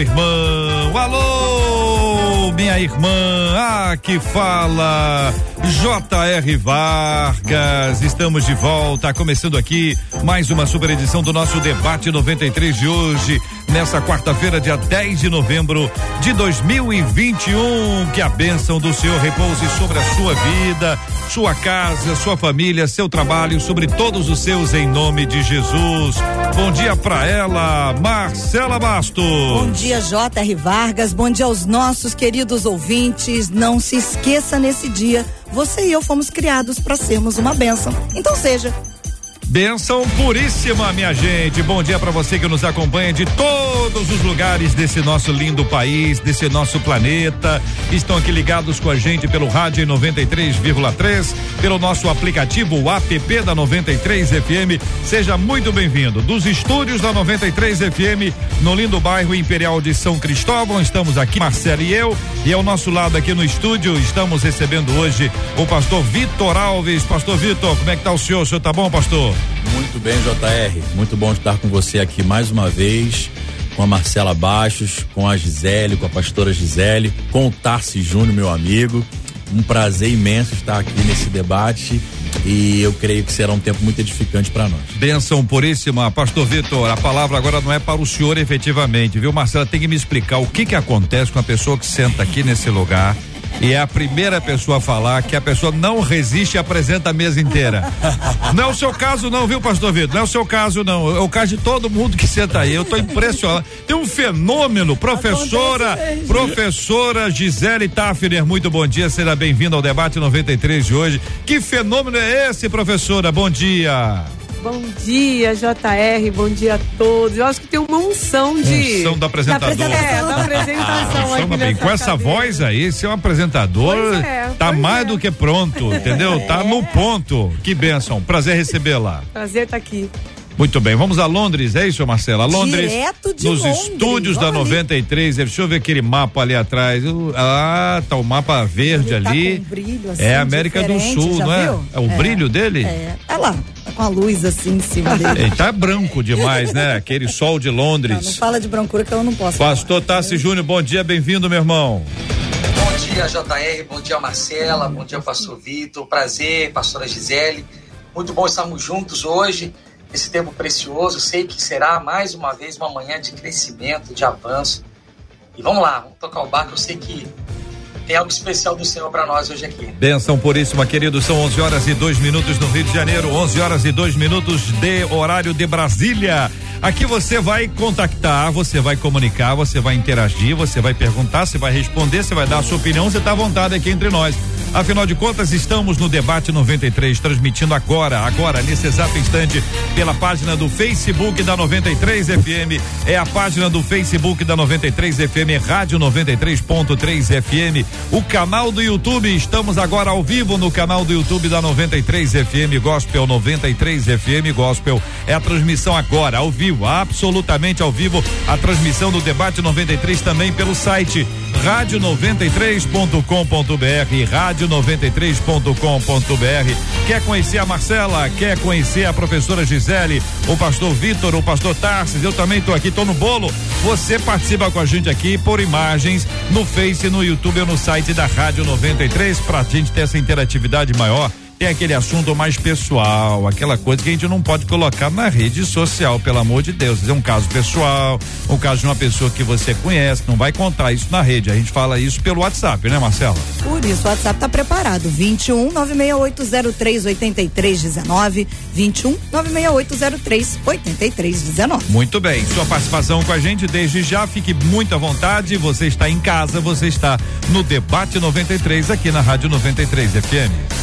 meu irmão. Alô, minha irmã. Ah, que fala. J.R. Vargas, estamos de volta, começando aqui mais uma super edição do nosso debate 93 de hoje, nessa quarta-feira, dia 10 de novembro de 2021. Que a bênção do Senhor repouse sobre a sua vida, sua casa, sua família, seu trabalho, sobre todos os seus, em nome de Jesus. Bom dia para ela, Marcela Bastos. Bom dia, J.R. Vargas. Bom dia aos nossos queridos ouvintes. Não se esqueça nesse dia, você e eu fomos criados para sermos uma bênção. Então seja Benção puríssima, minha gente. Bom dia para você que nos acompanha de todos os lugares desse nosso lindo país, desse nosso planeta. Estão aqui ligados com a gente pelo rádio 93,3, pelo nosso aplicativo o app da 93 FM. Seja muito bem-vindo. Dos estúdios da 93 FM, no lindo bairro Imperial de São Cristóvão, estamos aqui, Marcelo e eu, e ao nosso lado aqui no estúdio, estamos recebendo hoje o pastor Vitor Alves. Pastor Vitor, como é que tá o senhor? O senhor tá bom, pastor? Muito bem, JR. Muito bom estar com você aqui mais uma vez, com a Marcela Baixos, com a Gisele, com a pastora Gisele, com o Tarci Júnior, meu amigo. Um prazer imenso estar aqui nesse debate e eu creio que será um tempo muito edificante para nós. Benção puríssima, pastor Vitor, a palavra agora não é para o senhor efetivamente, viu? Marcela tem que me explicar o que que acontece com a pessoa que senta aqui nesse lugar e é a primeira pessoa a falar que a pessoa não resiste e apresenta a mesa inteira. Não é o seu caso não, viu, pastor Vitor? Não é o seu caso não, é o caso de todo mundo que senta aí. Eu tô impressionado. Tem um fenômeno, professora, professora Gisele Tafner, muito bom dia, seja bem-vinda ao debate 93 de hoje. Que fenômeno é esse, professora? Bom dia. Bom dia, JR, bom dia a todos. Eu acho que tem uma unção de. Unção do apresentador. Da apresentação, é, da apresentação aqui bem. Com essa cadeira. voz aí, ser um apresentador, é, tá mais é. do que pronto, entendeu? Tá no ponto. Que benção. Prazer recebê-la. Prazer estar aqui. Muito bem, vamos a Londres, é isso, Marcela? Londres. Direto de nos Londres, estúdios da olha ali. 93. Deixa eu ver aquele mapa ali atrás. Uh, Ah, tá o mapa verde Ele tá ali. com um brilho, assim, é América do Sul, não é? viu? É o brilho dele? É, é lá, tá com a luz assim em cima dele. Ele tá branco demais, né? Aquele sol de Não, não Londres. fala de brancura que eu não posso. Pastor. Tassi Júnior, bom dia, bem-vindo, meu irmão. Bom dia, JR. Bom dia, Marcela. Bom dia, Pastor Vitor. Prazer, Pastora Gisele. Muito bom estarmos juntos hoje, nesse tempo precioso. Sei que será mais uma vez uma manhã de crescimento, de avanço. E vamos lá, vamos tocar o barco. Eu sei que tem algo especial do Senhor para nós hoje aqui. Benção puríssima, querido. São 11 horas e dois minutos no Rio de Janeiro, 11 horas e dois minutos de horário de Brasília. Aqui você vai contactar, você vai comunicar, você vai interagir, você vai perguntar, você vai responder, você vai dar a sua opinião, você está à vontade aqui entre nós. Afinal de contas, estamos no debate 93, transmitindo agora, agora, nesse exato instante, pela página do Facebook da 93 FM. É a página do Facebook da 93 FM, Rádio 93.3 FM. O canal do YouTube, estamos agora ao vivo no canal do YouTube da 93 FM Gospel 93 FM Gospel. É a transmissão agora, ao vivo, absolutamente ao vivo. A transmissão do debate 93 também pelo site rádio93.com.br, rádio93.com.br. Quer conhecer a Marcela? Quer conhecer a professora Gisele? O pastor Vitor, o pastor Tarsis? Eu também estou aqui, estou no bolo. Você participa com a gente aqui por imagens no Face, no YouTube ou no site da Rádio 93 para a gente ter essa interatividade maior. Tem aquele assunto mais pessoal, aquela coisa que a gente não pode colocar na rede social, pelo amor de Deus. É um caso pessoal, um caso de uma pessoa que você conhece, não vai contar isso na rede. A gente fala isso pelo WhatsApp, né, Marcela? Por isso, o WhatsApp tá preparado. 21 96803 8319. 21 96803 8319. Muito bem, sua participação com a gente desde já, fique muito à vontade. Você está em casa, você está no Debate 93 aqui na Rádio 93 FM.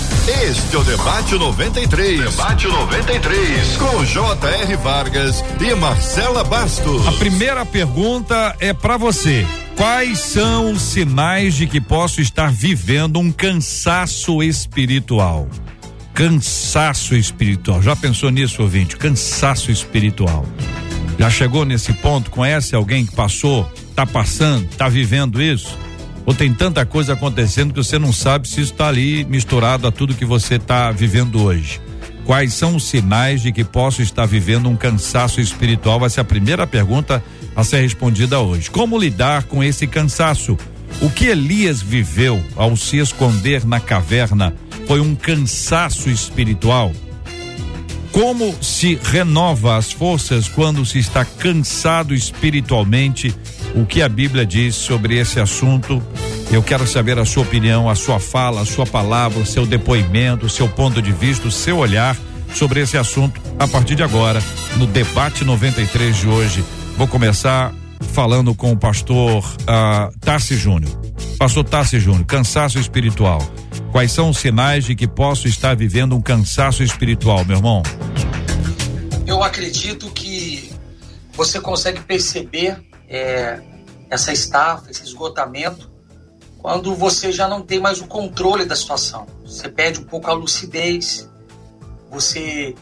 Este é o Debate 93. Debate 93. Com J.R. Vargas e Marcela Bastos. A primeira pergunta é para você. Quais são os sinais de que posso estar vivendo um cansaço espiritual? Cansaço espiritual. Já pensou nisso, ouvinte? Cansaço espiritual. Já chegou nesse ponto? Conhece alguém que passou, tá passando, tá vivendo isso? Ou tem tanta coisa acontecendo que você não sabe se isso está ali misturado a tudo que você está vivendo hoje? Quais são os sinais de que posso estar vivendo um cansaço espiritual? Vai ser a primeira pergunta a ser respondida hoje. Como lidar com esse cansaço? O que Elias viveu ao se esconder na caverna foi um cansaço espiritual? Como se renova as forças quando se está cansado espiritualmente? O que a Bíblia diz sobre esse assunto? Eu quero saber a sua opinião, a sua fala, a sua palavra, o seu depoimento, o seu ponto de vista, o seu olhar sobre esse assunto a partir de agora, no debate 93 de hoje. Vou começar falando com o pastor uh, Júnior. Pastor Tarci Júnior, cansaço espiritual. Quais são os sinais de que posso estar vivendo um cansaço espiritual, meu irmão? Eu acredito que você consegue perceber é, essa estafa, esse esgotamento, quando você já não tem mais o controle da situação. Você perde um pouco a lucidez, você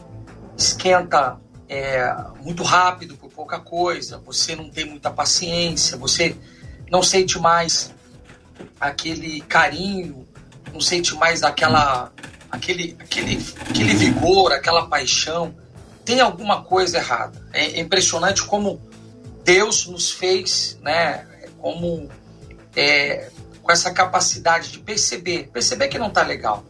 esquenta é, muito rápido por pouca coisa, você não tem muita paciência, você não sente mais aquele carinho não sente mais aquela, aquele, aquele, aquele vigor, aquela paixão. Tem alguma coisa errada. É impressionante como Deus nos fez, né? Como é, com essa capacidade de perceber, perceber que não está legal.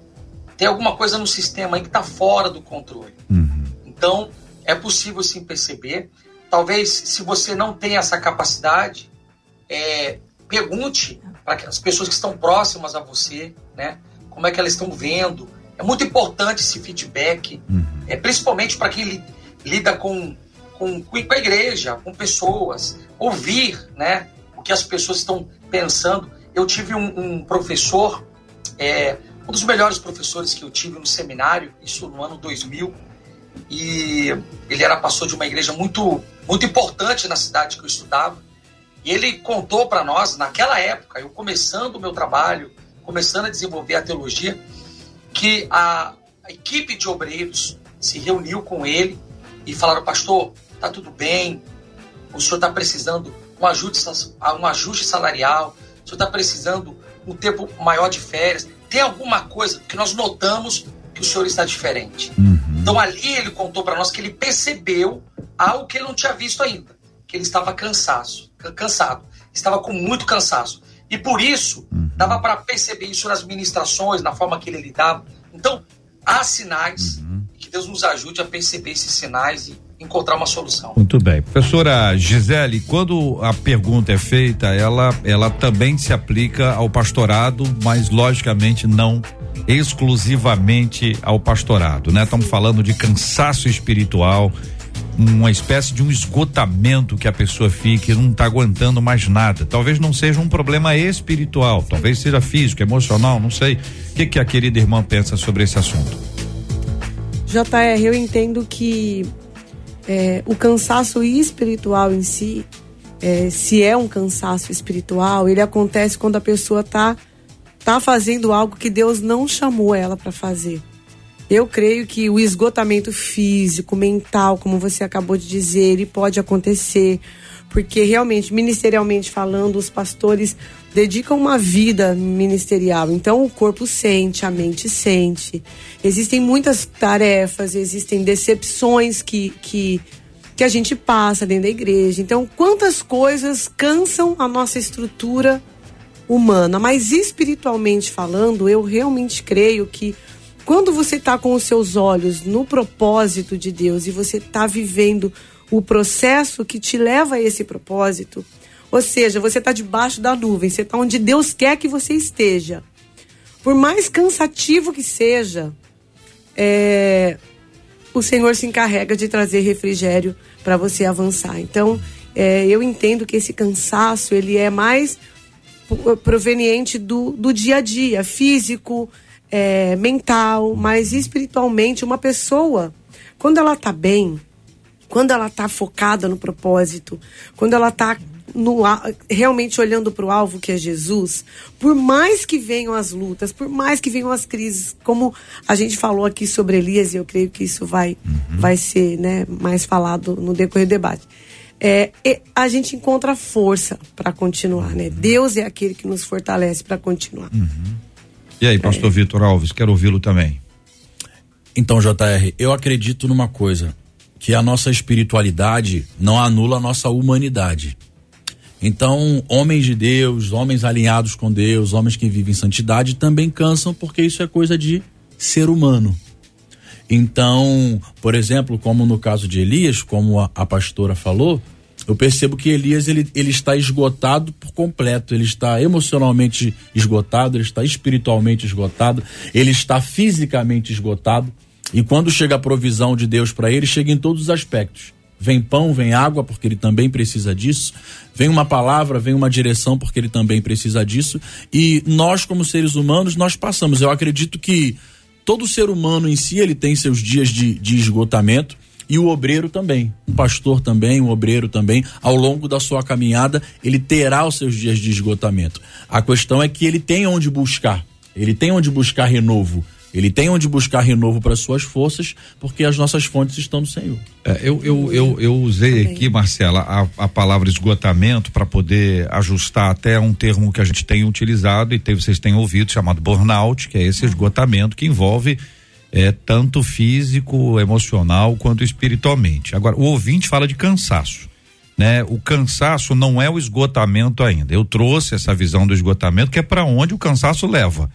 Tem alguma coisa no sistema aí que está fora do controle. Uhum. Então, é possível sim perceber. Talvez, se você não tem essa capacidade, é, pergunte para as pessoas que estão próximas a você, né? Como é que elas estão vendo? É muito importante esse feedback, uhum. é, principalmente para quem li, lida com, com, com a igreja, com pessoas, ouvir, né? O que as pessoas estão pensando. Eu tive um, um professor, é, um dos melhores professores que eu tive no seminário, isso no ano 2000, e ele era pastor de uma igreja muito, muito importante na cidade que eu estudava. E ele contou para nós, naquela época, eu começando o meu trabalho, começando a desenvolver a teologia, que a, a equipe de obreiros se reuniu com ele e falaram: Pastor, tá tudo bem, o senhor está precisando um ajuste, um ajuste salarial, o senhor está precisando um tempo maior de férias. Tem alguma coisa que nós notamos que o senhor está diferente. Uhum. Então ali ele contou para nós que ele percebeu algo que ele não tinha visto ainda, que ele estava cansado cansado, estava com muito cansaço. E por isso, uhum. dava para perceber isso nas ministrações, na forma que ele lidava. Então, há sinais, uhum. que Deus nos ajude a perceber esses sinais e encontrar uma solução. Muito bem. Professora Gisele, quando a pergunta é feita, ela, ela também se aplica ao pastorado, mas logicamente não exclusivamente ao pastorado, né? Estamos falando de cansaço espiritual, uma espécie de um esgotamento que a pessoa fique, não está aguentando mais nada. Talvez não seja um problema espiritual, talvez seja físico, emocional, não sei. O que, que a querida irmã pensa sobre esse assunto? JR, eu entendo que é, o cansaço espiritual em si, é, se é um cansaço espiritual, ele acontece quando a pessoa está tá fazendo algo que Deus não chamou ela para fazer. Eu creio que o esgotamento físico, mental, como você acabou de dizer, ele pode acontecer, porque realmente, ministerialmente falando, os pastores dedicam uma vida ministerial. Então o corpo sente, a mente sente. Existem muitas tarefas, existem decepções que, que, que a gente passa dentro da igreja. Então, quantas coisas cansam a nossa estrutura humana, mas espiritualmente falando, eu realmente creio que quando você está com os seus olhos no propósito de Deus e você está vivendo o processo que te leva a esse propósito, ou seja, você está debaixo da nuvem, você está onde Deus quer que você esteja. Por mais cansativo que seja, é, o Senhor se encarrega de trazer refrigério para você avançar. Então, é, eu entendo que esse cansaço ele é mais proveniente do, do dia a dia, físico, é, mental, mas espiritualmente. Uma pessoa, quando ela tá bem, quando ela tá focada no propósito, quando ela tá no, realmente olhando para o alvo que é Jesus, por mais que venham as lutas, por mais que venham as crises, como a gente falou aqui sobre Elias, e eu creio que isso vai, uhum. vai ser né, mais falado no decorrer do debate. É, a gente encontra força para continuar, né? Deus é aquele que nos fortalece para continuar. Uhum. E aí, pastor é. Vitor Alves, quero ouvi-lo também. Então, JR, eu acredito numa coisa, que a nossa espiritualidade não anula a nossa humanidade. Então, homens de Deus, homens alinhados com Deus, homens que vivem em santidade também cansam porque isso é coisa de ser humano. Então, por exemplo, como no caso de Elias, como a, a pastora falou, eu percebo que Elias ele, ele está esgotado por completo, ele está emocionalmente esgotado, ele está espiritualmente esgotado, ele está fisicamente esgotado. E quando chega a provisão de Deus para ele, chega em todos os aspectos. Vem pão, vem água, porque ele também precisa disso. Vem uma palavra, vem uma direção, porque ele também precisa disso. E nós, como seres humanos, nós passamos. Eu acredito que todo ser humano em si, ele tem seus dias de, de esgotamento. E o obreiro também, o pastor também, o obreiro também, ao longo da sua caminhada, ele terá os seus dias de esgotamento. A questão é que ele tem onde buscar, ele tem onde buscar renovo. Ele tem onde buscar renovo para suas forças, porque as nossas fontes estão no Senhor. É, eu, eu, eu, eu, usei Também. aqui, Marcela, a, a palavra esgotamento para poder ajustar até um termo que a gente tem utilizado e tem, vocês têm ouvido, chamado burnout, que é esse esgotamento que envolve é, tanto físico, emocional quanto espiritualmente. Agora, o ouvinte fala de cansaço. Né? O cansaço não é o esgotamento ainda. Eu trouxe essa visão do esgotamento, que é para onde o cansaço leva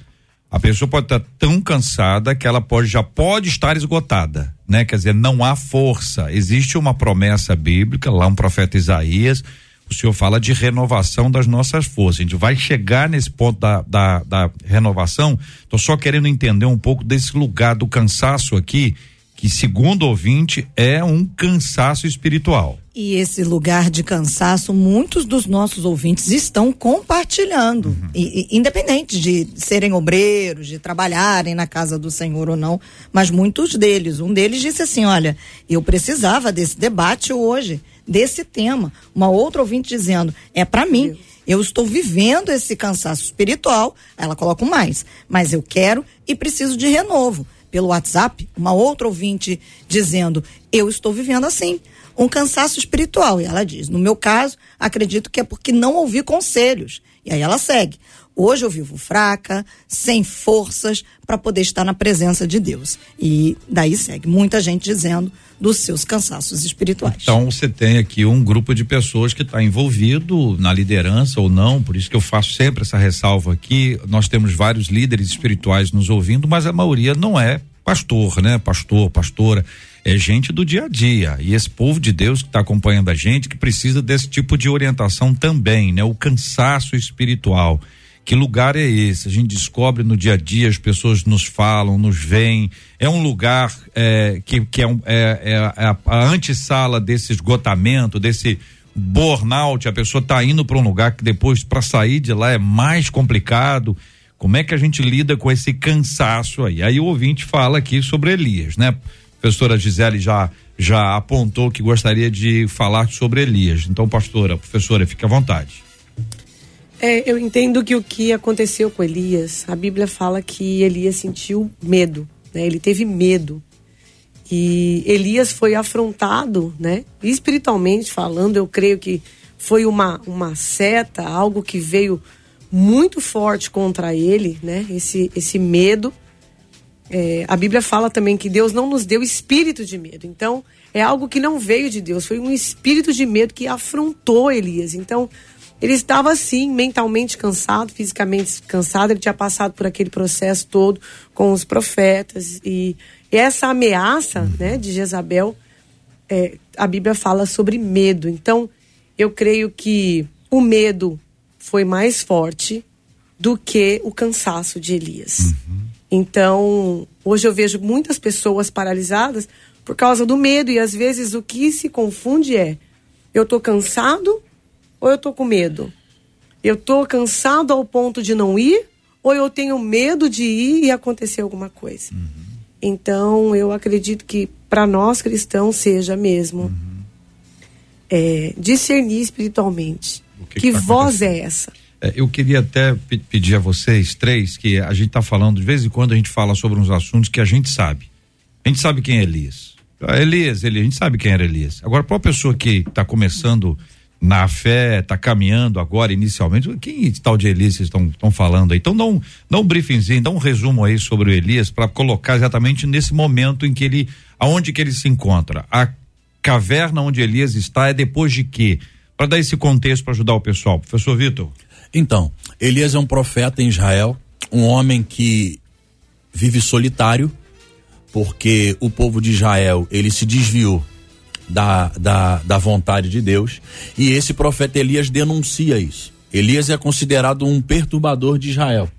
a pessoa pode estar tão cansada que ela pode já pode estar esgotada, né? Quer dizer, não há força. Existe uma promessa bíblica, lá um profeta Isaías, o senhor fala de renovação das nossas forças. A gente vai chegar nesse ponto da, da, da renovação. Tô só querendo entender um pouco desse lugar do cansaço aqui, que segundo ouvinte é um cansaço espiritual. E esse lugar de cansaço, muitos dos nossos ouvintes estão compartilhando, uhum. e, e, independente de serem obreiros, de trabalharem na casa do Senhor ou não, mas muitos deles. Um deles disse assim: Olha, eu precisava desse debate hoje, desse tema. Uma outra ouvinte dizendo: É para mim. Eu estou vivendo esse cansaço espiritual. Ela coloca mais, mas eu quero e preciso de renovo. Pelo WhatsApp, uma outra ouvinte dizendo: Eu estou vivendo assim um cansaço espiritual. E ela diz: no meu caso, acredito que é porque não ouvi conselhos. E aí ela segue. Hoje eu vivo fraca, sem forças para poder estar na presença de Deus. E daí segue muita gente dizendo dos seus cansaços espirituais. Então você tem aqui um grupo de pessoas que está envolvido na liderança ou não, por isso que eu faço sempre essa ressalva aqui. Nós temos vários líderes espirituais nos ouvindo, mas a maioria não é pastor, né? Pastor, pastora é gente do dia a dia. E esse povo de Deus que está acompanhando a gente, que precisa desse tipo de orientação também, né? O cansaço espiritual. Que lugar é esse? A gente descobre no dia a dia, as pessoas nos falam, nos veem. É um lugar é, que, que é, um, é, é a, a antessala desse esgotamento, desse burnout. A pessoa está indo para um lugar que depois, para sair de lá, é mais complicado. Como é que a gente lida com esse cansaço aí? Aí o ouvinte fala aqui sobre Elias, né? Professora Gisele já já apontou que gostaria de falar sobre Elias. Então, pastora, professora, fique à vontade. É, eu entendo que o que aconteceu com Elias, a Bíblia fala que Elias sentiu medo, né? Ele teve medo. E Elias foi afrontado, né? Espiritualmente falando, eu creio que foi uma, uma seta, algo que veio muito forte contra ele, né? Esse, esse medo. É, a Bíblia fala também que Deus não nos deu espírito de medo. Então, é algo que não veio de Deus, foi um espírito de medo que afrontou Elias. Então, ele estava assim, mentalmente cansado, fisicamente cansado, ele tinha passado por aquele processo todo com os profetas. E, e essa ameaça né, de Jezabel, é, a Bíblia fala sobre medo. Então, eu creio que o medo foi mais forte do que o cansaço de Elias. Uhum. Então, hoje eu vejo muitas pessoas paralisadas por causa do medo e às vezes o que se confunde é: eu tô cansado ou eu tô com medo? Eu tô cansado ao ponto de não ir ou eu tenho medo de ir e acontecer alguma coisa. Uhum. Então, eu acredito que para nós cristãos seja mesmo uhum. é, discernir espiritualmente. Que, que, que tá voz é essa? É, eu queria até pedir a vocês três que a gente está falando, de vez em quando a gente fala sobre uns assuntos que a gente sabe. A gente sabe quem é Elias. Elias, ele, a gente sabe quem era Elias. Agora, para uma pessoa que está começando na fé, está caminhando agora inicialmente, quem tal de Elias vocês estão falando aí? Então dá um, dá um briefingzinho, dá um resumo aí sobre o Elias para colocar exatamente nesse momento em que ele, aonde que ele se encontra. A caverna onde Elias está é depois de quê? Para dar esse contexto para ajudar o pessoal. Professor Vitor. Então, Elias é um profeta em Israel, um homem que vive solitário, porque o povo de Israel ele se desviou da, da, da vontade de Deus e esse profeta Elias denuncia isso. Elias é considerado um perturbador de Israel.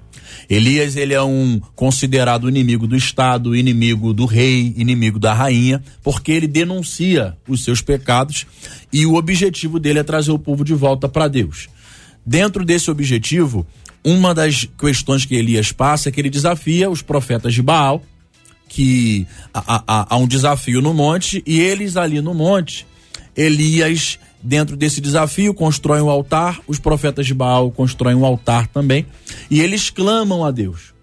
Elias ele é um considerado inimigo do Estado, inimigo do rei, inimigo da rainha, porque ele denuncia os seus pecados e o objetivo dele é trazer o povo de volta para Deus. Dentro desse objetivo, uma das questões que Elias passa é que ele desafia os profetas de Baal, que há, há, há um desafio no monte, e eles ali no monte, Elias, dentro desse desafio, constrói um altar, os profetas de Baal constroem um altar também, e eles clamam a Deus.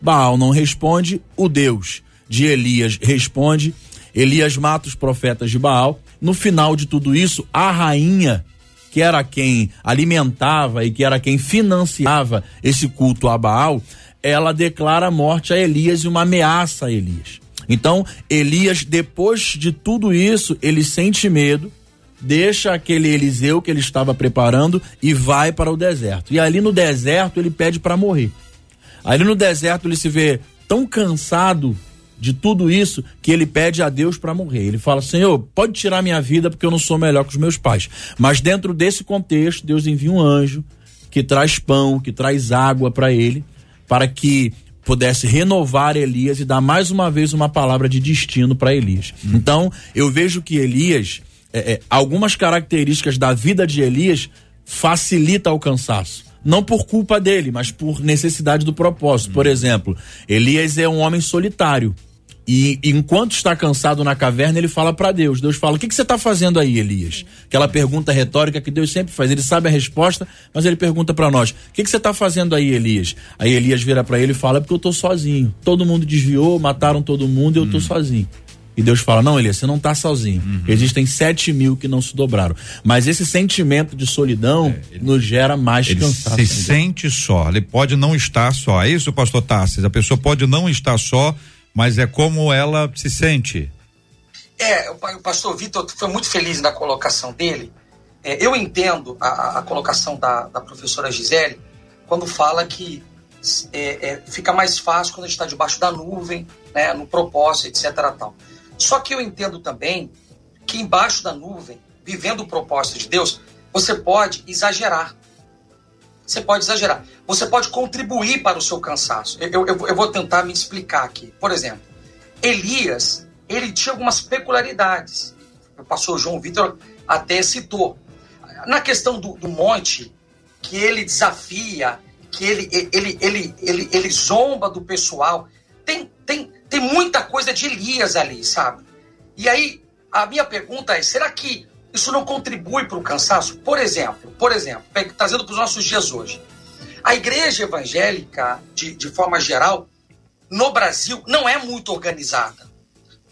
Baal não responde, o Deus de Elias responde, Elias mata os profetas de Baal. No final de tudo isso, a rainha que era quem alimentava e que era quem financiava esse culto a Baal, ela declara a morte a Elias e uma ameaça a Elias. Então, Elias, depois de tudo isso, ele sente medo, deixa aquele Eliseu que ele estava preparando e vai para o deserto. E ali no deserto ele pede para morrer. Ali no deserto ele se vê tão cansado de tudo isso que ele pede a Deus para morrer. Ele fala: Senhor, pode tirar minha vida porque eu não sou melhor que os meus pais. Mas dentro desse contexto, Deus envia um anjo que traz pão, que traz água para ele, para que pudesse renovar Elias e dar mais uma vez uma palavra de destino para Elias. Hum. Então, eu vejo que Elias, é, é, algumas características da vida de Elias facilita o cansaço não por culpa dele, mas por necessidade do propósito. Por exemplo, Elias é um homem solitário. E enquanto está cansado na caverna, ele fala para Deus. Deus fala: O que, que você está fazendo aí, Elias? Aquela pergunta retórica que Deus sempre faz. Ele sabe a resposta, mas ele pergunta para nós: O que, que você está fazendo aí, Elias? Aí Elias vira para ele e fala: é Porque eu estou sozinho. Todo mundo desviou, mataram todo mundo e eu estou hum. sozinho. E Deus fala: Não, Elias, você não está sozinho. Uhum. Existem sete mil que não se dobraram. Mas esse sentimento de solidão é, ele, nos gera mais ele cansaço. Se sente só, ele pode não estar só. É isso, pastor Tarsis? A pessoa pode não estar só mas é como ela se sente. É, o pastor Vitor foi muito feliz na colocação dele. É, eu entendo a, a colocação da, da, professora Gisele quando fala que é, é, fica mais fácil quando a gente está debaixo da nuvem, né, no propósito, etc. Tal. Só que eu entendo também que embaixo da nuvem, vivendo o propósito de Deus, você pode exagerar. Você pode exagerar. Você pode contribuir para o seu cansaço. Eu, eu, eu vou tentar me explicar aqui. Por exemplo, Elias, ele tinha algumas peculiaridades. O pastor João Vitor até citou. Na questão do, do monte, que ele desafia, que ele, ele, ele, ele, ele zomba do pessoal. Tem, tem, tem muita coisa de Elias ali, sabe? E aí, a minha pergunta é: será que isso não contribui para o cansaço? Por exemplo, por exemplo, trazendo para os nossos dias hoje. A igreja evangélica, de, de forma geral, no Brasil, não é muito organizada.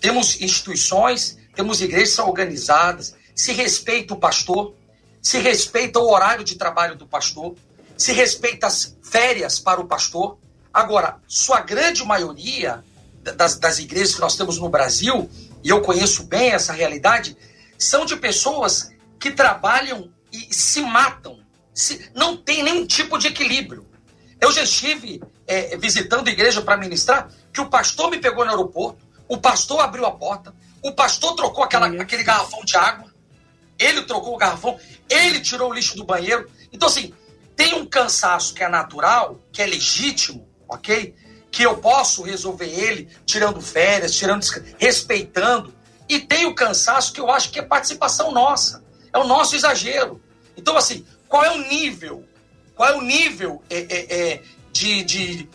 Temos instituições, temos igrejas organizadas, se respeita o pastor, se respeita o horário de trabalho do pastor, se respeita as férias para o pastor. Agora, sua grande maioria das, das igrejas que nós temos no Brasil, e eu conheço bem essa realidade, são de pessoas que trabalham e se matam. Se, não tem nenhum tipo de equilíbrio. Eu já estive é, visitando igreja para ministrar, que o pastor me pegou no aeroporto, o pastor abriu a porta, o pastor trocou aquela, aquele garrafão de água, ele trocou o garrafão, ele tirou o lixo do banheiro. Então, assim, tem um cansaço que é natural, que é legítimo, ok? Que eu posso resolver ele tirando férias, tirando respeitando. E tem o cansaço que eu acho que é participação nossa. É o nosso exagero. Então, assim, qual é o nível? Qual é o nível é, é, é, de, de,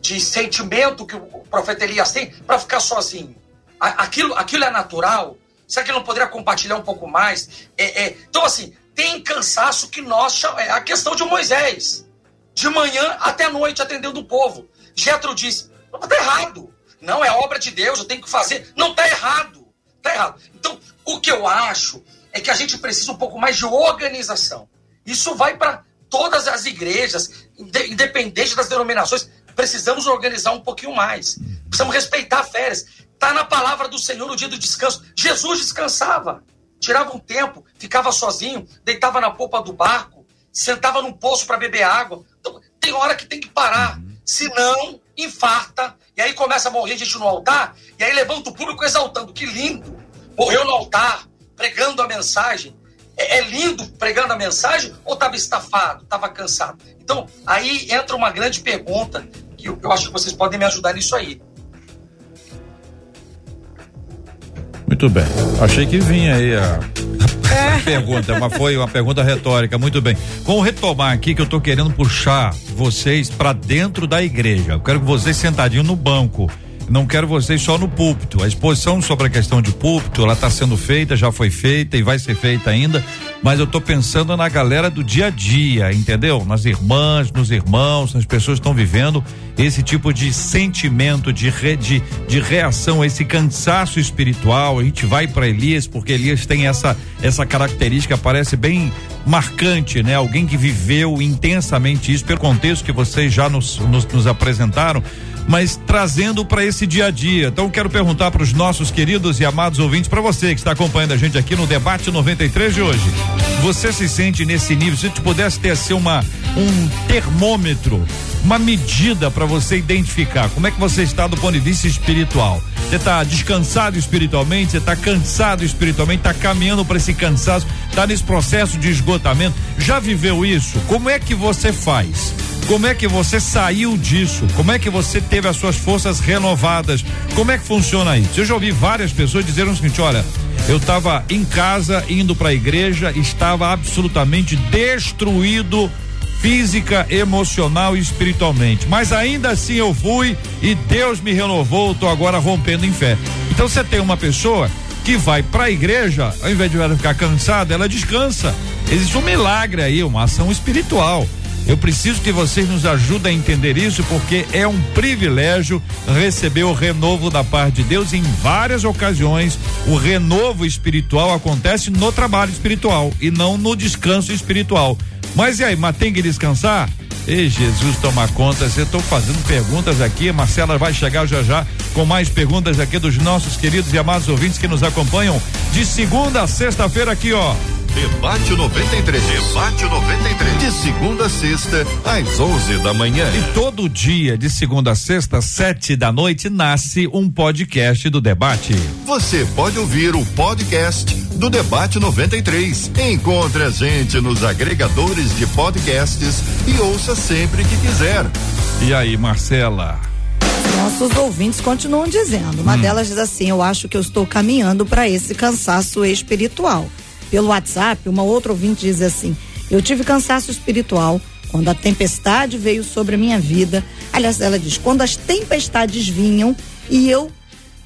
de sentimento que o profeta Elias tem para ficar sozinho. Aquilo, aquilo é natural? Será que ele não poderia compartilhar um pouco mais? É, é, então, assim, tem cansaço que nós chamamos. É a questão de Moisés. De manhã até noite atendendo o povo. Jetro disse: está errado. Não, é obra de Deus, eu tenho que fazer. Não está errado. Está errado. Então, o que eu acho é que a gente precisa um pouco mais de organização. Isso vai para todas as igrejas, independente das denominações. Precisamos organizar um pouquinho mais. Precisamos respeitar férias. Está na palavra do Senhor o dia do descanso. Jesus descansava. Tirava um tempo, ficava sozinho, deitava na polpa do barco, sentava num poço para beber água. Então, tem hora que tem que parar. Senão, infarta. E aí começa a morrer gente no altar. E aí levanta o público exaltando. Que lindo! Morreu no altar, pregando a mensagem. É, é lindo pregando a mensagem ou estava estafado, estava cansado? Então, aí entra uma grande pergunta que eu, eu acho que vocês podem me ajudar nisso aí. Muito bem. Achei que vinha aí a, a pergunta, mas foi uma pergunta retórica. Muito bem. Vamos retomar aqui que eu estou querendo puxar vocês para dentro da igreja. Eu quero que vocês sentadinhos no banco não quero vocês só no púlpito. A exposição sobre a questão de púlpito, ela está sendo feita, já foi feita e vai ser feita ainda, mas eu estou pensando na galera do dia a dia, entendeu? Nas irmãs, nos irmãos, nas pessoas que estão vivendo esse tipo de sentimento, de, re, de, de reação, esse cansaço espiritual. A gente vai para Elias, porque Elias tem essa, essa característica, parece bem marcante, né? Alguém que viveu intensamente isso, pelo contexto que vocês já nos, nos, nos apresentaram mas trazendo para esse dia a dia. Então quero perguntar para os nossos queridos e amados ouvintes, para você que está acompanhando a gente aqui no debate 93 de hoje. Você se sente nesse nível? Se tu pudesse ter assim uma um termômetro, uma medida para você identificar como é que você está do ponto de vista espiritual. Você está descansado espiritualmente, você está cansado espiritualmente, está caminhando para esse cansaço, está nesse processo de esgotamento. Já viveu isso? Como é que você faz? Como é que você saiu disso? Como é que você teve as suas forças renovadas? Como é que funciona isso? Eu já ouvi várias pessoas dizerem o seguinte: olha, eu estava em casa, indo para a igreja, estava absolutamente destruído física, emocional e espiritualmente. Mas ainda assim eu fui e Deus me renovou, estou agora rompendo em fé. Então você tem uma pessoa que vai para a igreja, ao invés de ela ficar cansada, ela descansa. Existe um milagre aí, uma ação espiritual. Eu preciso que vocês nos ajudem a entender isso, porque é um privilégio receber o renovo da parte de Deus. Em várias ocasiões, o renovo espiritual acontece no trabalho espiritual e não no descanso espiritual. Mas e aí, mas tem que descansar? Ei, Jesus, toma conta. Eu estou fazendo perguntas aqui. Marcela vai chegar já já com mais perguntas aqui dos nossos queridos e amados ouvintes que nos acompanham de segunda a sexta-feira aqui, ó. Debate 93. Debate 93. De segunda a sexta, às 11 da manhã. E todo dia, de segunda a sexta, sete da noite, nasce um podcast do debate. Você pode ouvir o podcast do Debate 93. Encontre a gente nos agregadores de podcasts e ouça sempre que quiser. E aí, Marcela? nossos ouvintes continuam dizendo. Uma hum. delas diz assim: Eu acho que eu estou caminhando para esse cansaço espiritual pelo WhatsApp, uma outra ouvinte diz assim: Eu tive cansaço espiritual quando a tempestade veio sobre a minha vida. Aliás, ela diz: quando as tempestades vinham e eu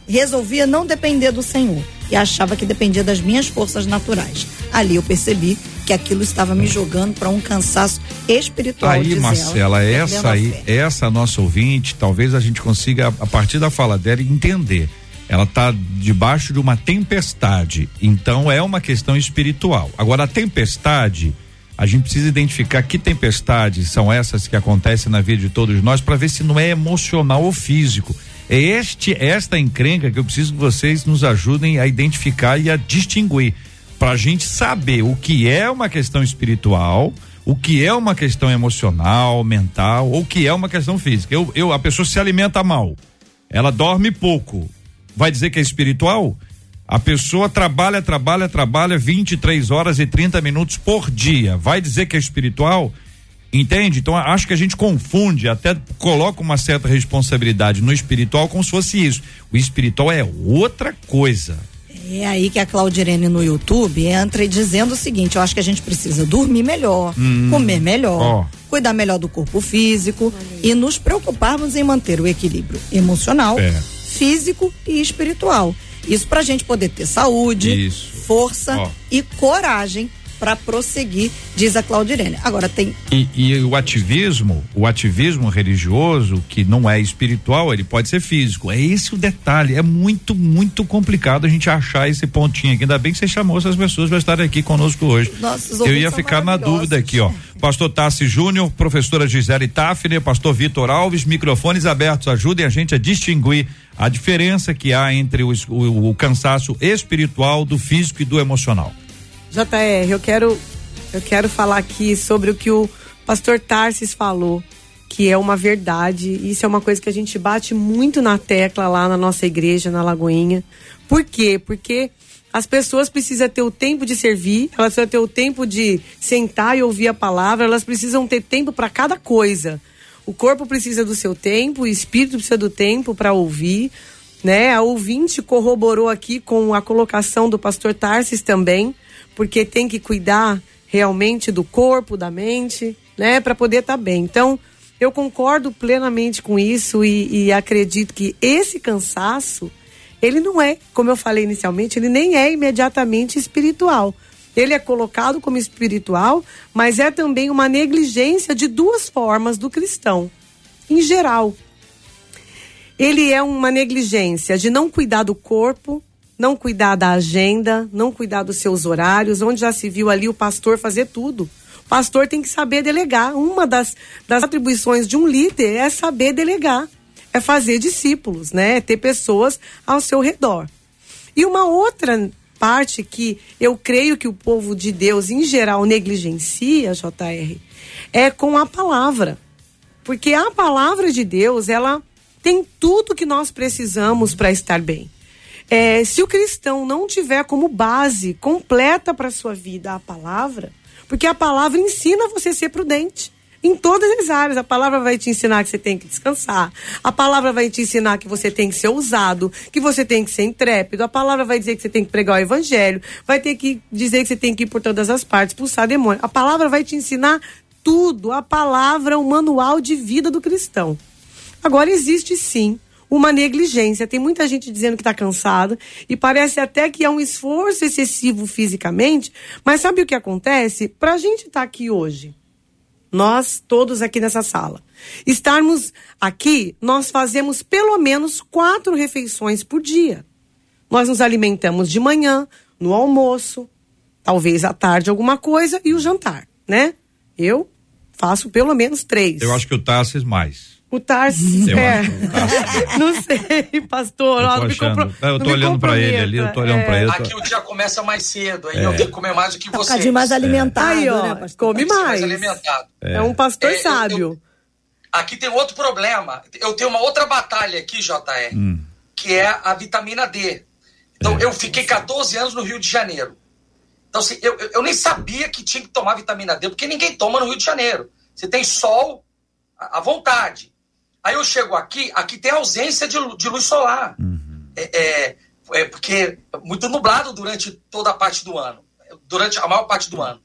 resolvia não depender do Senhor e achava que dependia das minhas forças naturais. Ali eu percebi que aquilo estava me jogando para um cansaço espiritual. Aí, Marcela, ela, essa aí, essa nossa ouvinte, talvez a gente consiga, a partir da fala dela, entender ela está debaixo de uma tempestade. Então é uma questão espiritual. Agora, a tempestade, a gente precisa identificar que tempestades são essas que acontecem na vida de todos nós para ver se não é emocional ou físico. É este, esta encrenca que eu preciso que vocês nos ajudem a identificar e a distinguir. Para a gente saber o que é uma questão espiritual, o que é uma questão emocional, mental, ou o que é uma questão física. Eu, eu, a pessoa se alimenta mal, ela dorme pouco, vai dizer que é espiritual? A pessoa trabalha, trabalha, trabalha 23 horas e 30 minutos por dia. Vai dizer que é espiritual? Entende? Então acho que a gente confunde, até coloca uma certa responsabilidade no espiritual como se fosse isso. O espiritual é outra coisa. É aí que a Claudirene no YouTube entra dizendo o seguinte: eu acho que a gente precisa dormir melhor, hum, comer melhor, oh. cuidar melhor do corpo físico e nos preocuparmos em manter o equilíbrio emocional, é. Físico e espiritual. Isso para a gente poder ter saúde, Isso. força oh. e coragem para prosseguir, diz a Claudirene. Agora tem. E, e, o ativismo, o ativismo religioso, que não é espiritual, ele pode ser físico. É esse o detalhe. É muito, muito complicado a gente achar esse pontinho aqui. Ainda bem que você chamou essas pessoas para estarem aqui conosco hoje. Nossos Eu ia ficar na dúvida aqui, ó. Pastor Tassi Júnior, professora Gisele Tafner, pastor Vitor Alves, microfones abertos, ajudem a gente a distinguir a diferença que há entre o, o, o cansaço espiritual do físico e do emocional. JR, eu quero, eu quero falar aqui sobre o que o pastor Tarsis falou, que é uma verdade. Isso é uma coisa que a gente bate muito na tecla lá na nossa igreja, na Lagoinha. Por quê? Porque as pessoas precisam ter o tempo de servir, elas precisam ter o tempo de sentar e ouvir a palavra, elas precisam ter tempo para cada coisa. O corpo precisa do seu tempo, o espírito precisa do tempo para ouvir. Né? A ouvinte corroborou aqui com a colocação do pastor Tarsis também porque tem que cuidar realmente do corpo, da mente, né, para poder estar tá bem. Então, eu concordo plenamente com isso e, e, acredito que esse cansaço, ele não é, como eu falei inicialmente, ele nem é imediatamente espiritual. Ele é colocado como espiritual, mas é também uma negligência de duas formas do cristão, em geral. Ele é uma negligência de não cuidar do corpo, não cuidar da agenda, não cuidar dos seus horários, onde já se viu ali o pastor fazer tudo. O pastor tem que saber delegar. Uma das, das atribuições de um líder é saber delegar, é fazer discípulos, né? É ter pessoas ao seu redor. E uma outra parte que eu creio que o povo de Deus em geral negligencia, JR, é com a palavra. Porque a palavra de Deus, ela tem tudo que nós precisamos para estar bem. É, se o cristão não tiver como base completa para sua vida a palavra, porque a palavra ensina você a ser prudente em todas as áreas. A palavra vai te ensinar que você tem que descansar. A palavra vai te ensinar que você tem que ser ousado, que você tem que ser intrépido. A palavra vai dizer que você tem que pregar o evangelho. Vai ter que dizer que você tem que ir por todas as partes, expulsar demônio. A palavra vai te ensinar tudo. A palavra é o manual de vida do cristão. Agora existe sim uma negligência. Tem muita gente dizendo que está cansado e parece até que é um esforço excessivo fisicamente, mas sabe o que acontece? Para a gente estar tá aqui hoje, nós todos aqui nessa sala, estarmos aqui, nós fazemos pelo menos quatro refeições por dia. Nós nos alimentamos de manhã, no almoço, talvez à tarde alguma coisa e o jantar, né? Eu faço pelo menos três. Eu acho que o Tassis mais. O Tarsis, é. não sei, pastor. Eu tô, achando, eu tô olhando para ele ali, eu tô olhando é. para ele. Aqui o dia começa mais cedo, aí é. eu tenho que comer mais do que você. Um mais alimentado, aí, ó, né, Come mais. mais alimentado. É. é um pastor sábio. Eu, eu, aqui tem outro problema. Eu tenho uma outra batalha aqui, JR, hum. que é a vitamina D. Então, é. eu fiquei 14 anos no Rio de Janeiro. Então, assim, eu, eu nem sabia que tinha que tomar vitamina D, porque ninguém toma no Rio de Janeiro. Você tem sol à vontade. Aí eu chego aqui, aqui tem ausência de, de luz solar. Uhum. É, é, é, porque é muito nublado durante toda a parte do ano. Durante a maior parte do ano.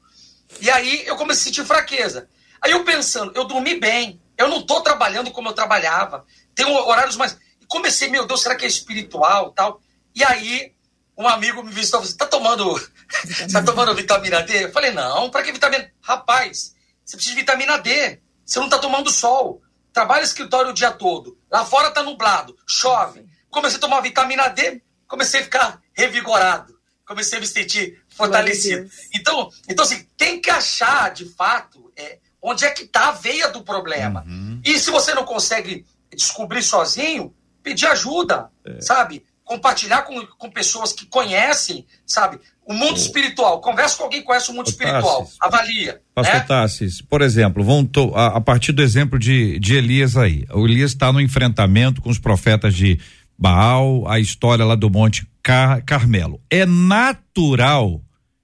E aí eu comecei a sentir fraqueza. Aí eu pensando, eu dormi bem, eu não estou trabalhando como eu trabalhava, tenho horários mais. E comecei, meu Deus, será que é espiritual tal? E aí um amigo me visitou, você está tomando, você tá tomando vitamina D? Eu falei, não, para que vitamina? Rapaz, você precisa de vitamina D. Você não está tomando sol trabalha escritório o dia todo, lá fora tá nublado, chove. Comecei a tomar vitamina D, comecei a ficar revigorado, comecei a me sentir fortalecido. Então, então assim, tem que achar de fato é, onde é que está a veia do problema. Uhum. E se você não consegue descobrir sozinho, pedir ajuda, é. sabe? Compartilhar com, com pessoas que conhecem, sabe? O mundo espiritual. Conversa com alguém que conhece o mundo espiritual. Tassis, Avalia. Pastor né? Tassis, por exemplo, vamos a, a, partir do exemplo de, de Elias aí. O Elias está no enfrentamento com os profetas de Baal, a história lá do Monte Car, Carmelo. É natural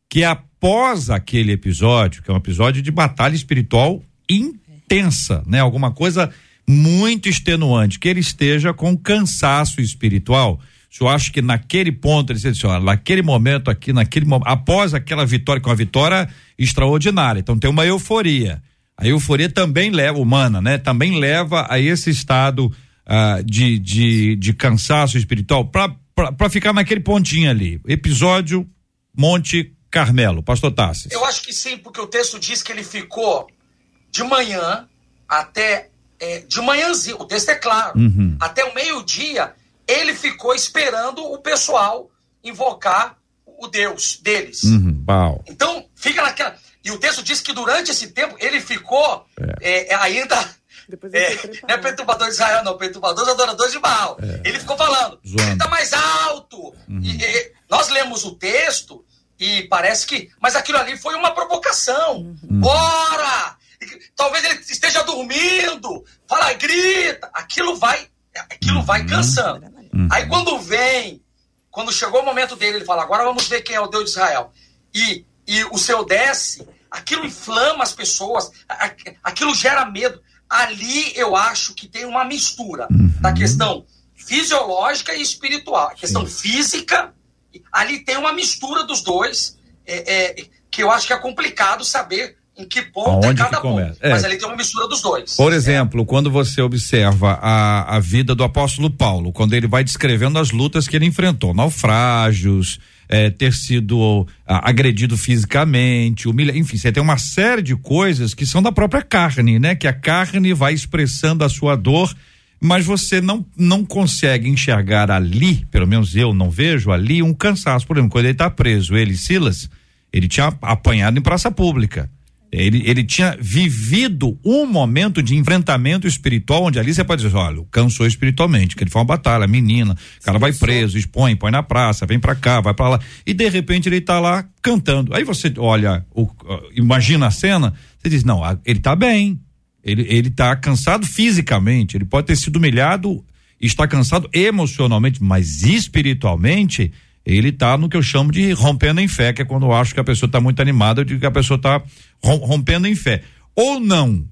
que após aquele episódio, que é um episódio de batalha espiritual intensa, né? Alguma coisa muito extenuante, que ele esteja com cansaço espiritual O senhor acha que naquele ponto, ele disse assim, ó, naquele momento aqui, naquele momento, após aquela vitória, com a vitória extraordinária, então tem uma euforia. A euforia também leva, humana, né? Também leva a esse estado uh, de, de, de cansaço espiritual para ficar naquele pontinho ali. Episódio Monte Carmelo. Pastor Tassis. Eu acho que sim, porque o texto diz que ele ficou de manhã até. É, de manhãzinho, o texto é claro. Uhum. Até o meio-dia, ele ficou esperando o pessoal invocar o Deus deles. Uhum. Então, fica naquela. E o texto diz que durante esse tempo ele ficou é. É, ainda. É, não é perturbador de Israel, não, perturbador dos adoradores de Baal. É. Ele ficou falando, está mais alto. Uhum. E, e, nós lemos o texto e parece que. Mas aquilo ali foi uma provocação. Uhum. Bora! Talvez ele esteja dormindo, fala, grita. Aquilo vai. Aquilo uhum. vai cansando. Uhum. Aí quando vem, quando chegou o momento dele, ele fala: agora vamos ver quem é o Deus de Israel. E e o seu desce, aquilo inflama as pessoas, aquilo gera medo. Ali eu acho que tem uma mistura uhum. da questão fisiológica e espiritual. A questão Sim. física, ali tem uma mistura dos dois, é, é, que eu acho que é complicado saber em que ponto Aonde é cada ponto. É. Mas ali tem uma mistura dos dois. Por exemplo, quando você observa a, a vida do apóstolo Paulo, quando ele vai descrevendo as lutas que ele enfrentou, naufrágios, é, ter sido agredido fisicamente, humilha, enfim, você tem uma série de coisas que são da própria carne, né? Que a carne vai expressando a sua dor, mas você não não consegue enxergar ali, pelo menos eu não vejo ali um cansaço. Por exemplo, quando ele está preso, ele Silas, ele tinha apanhado em praça pública. Ele, ele tinha vivido um momento de enfrentamento espiritual, onde ali você pode dizer, olha, cansou espiritualmente, que ele foi uma batalha, menina, o cara vai preso, expõe, põe na praça, vem para cá, vai para lá, e de repente ele tá lá cantando. Aí você olha, o, imagina a cena, você diz, não, ele tá bem, ele, ele tá cansado fisicamente, ele pode ter sido humilhado, está cansado emocionalmente, mas espiritualmente, ele está no que eu chamo de rompendo em fé, que é quando eu acho que a pessoa está muito animada, eu digo que a pessoa está rompendo em fé. Ou não.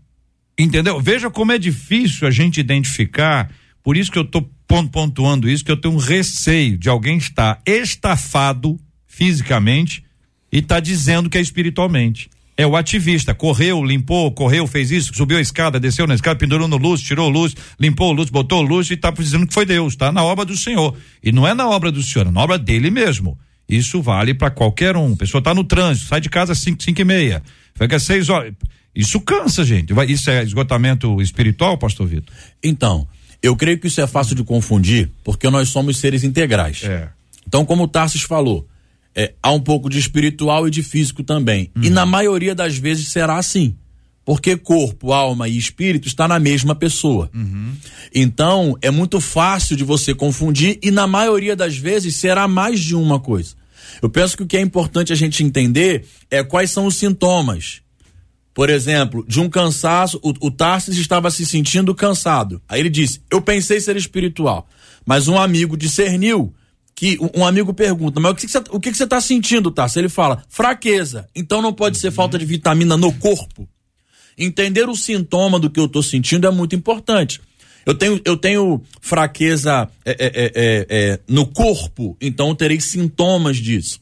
Entendeu? Veja como é difícil a gente identificar, por isso que eu estou pontuando isso, que eu tenho um receio de alguém estar estafado fisicamente e está dizendo que é espiritualmente. É o ativista, correu, limpou, correu, fez isso, subiu a escada, desceu na escada, pendurou no luz, tirou luz, limpou luz, botou luz e está dizendo que foi Deus, tá na obra do Senhor. E não é na obra do Senhor, é na obra dele mesmo. Isso vale para qualquer um. A pessoa está no trânsito, sai de casa às cinco, cinco e meia, fica às seis horas. Isso cansa, gente. Isso é esgotamento espiritual, pastor Vitor? Então, eu creio que isso é fácil de confundir, porque nós somos seres integrais. É. Então, como o Tarsis falou, é, há um pouco de espiritual e de físico também. Uhum. E na maioria das vezes será assim. Porque corpo, alma e espírito está na mesma pessoa. Uhum. Então, é muito fácil de você confundir e na maioria das vezes será mais de uma coisa. Eu penso que o que é importante a gente entender é quais são os sintomas. Por exemplo, de um cansaço, o, o Tarsis estava se sentindo cansado. Aí ele disse: Eu pensei ser espiritual. Mas um amigo discerniu que um amigo pergunta, mas o que, você, está sentindo, Tarso? Ele fala, fraqueza. Então não pode ser falta de vitamina no corpo. Entender o sintoma do que eu estou sentindo é muito importante. Eu tenho, eu tenho fraqueza é, é, é, é, é no corpo, então eu terei sintomas disso.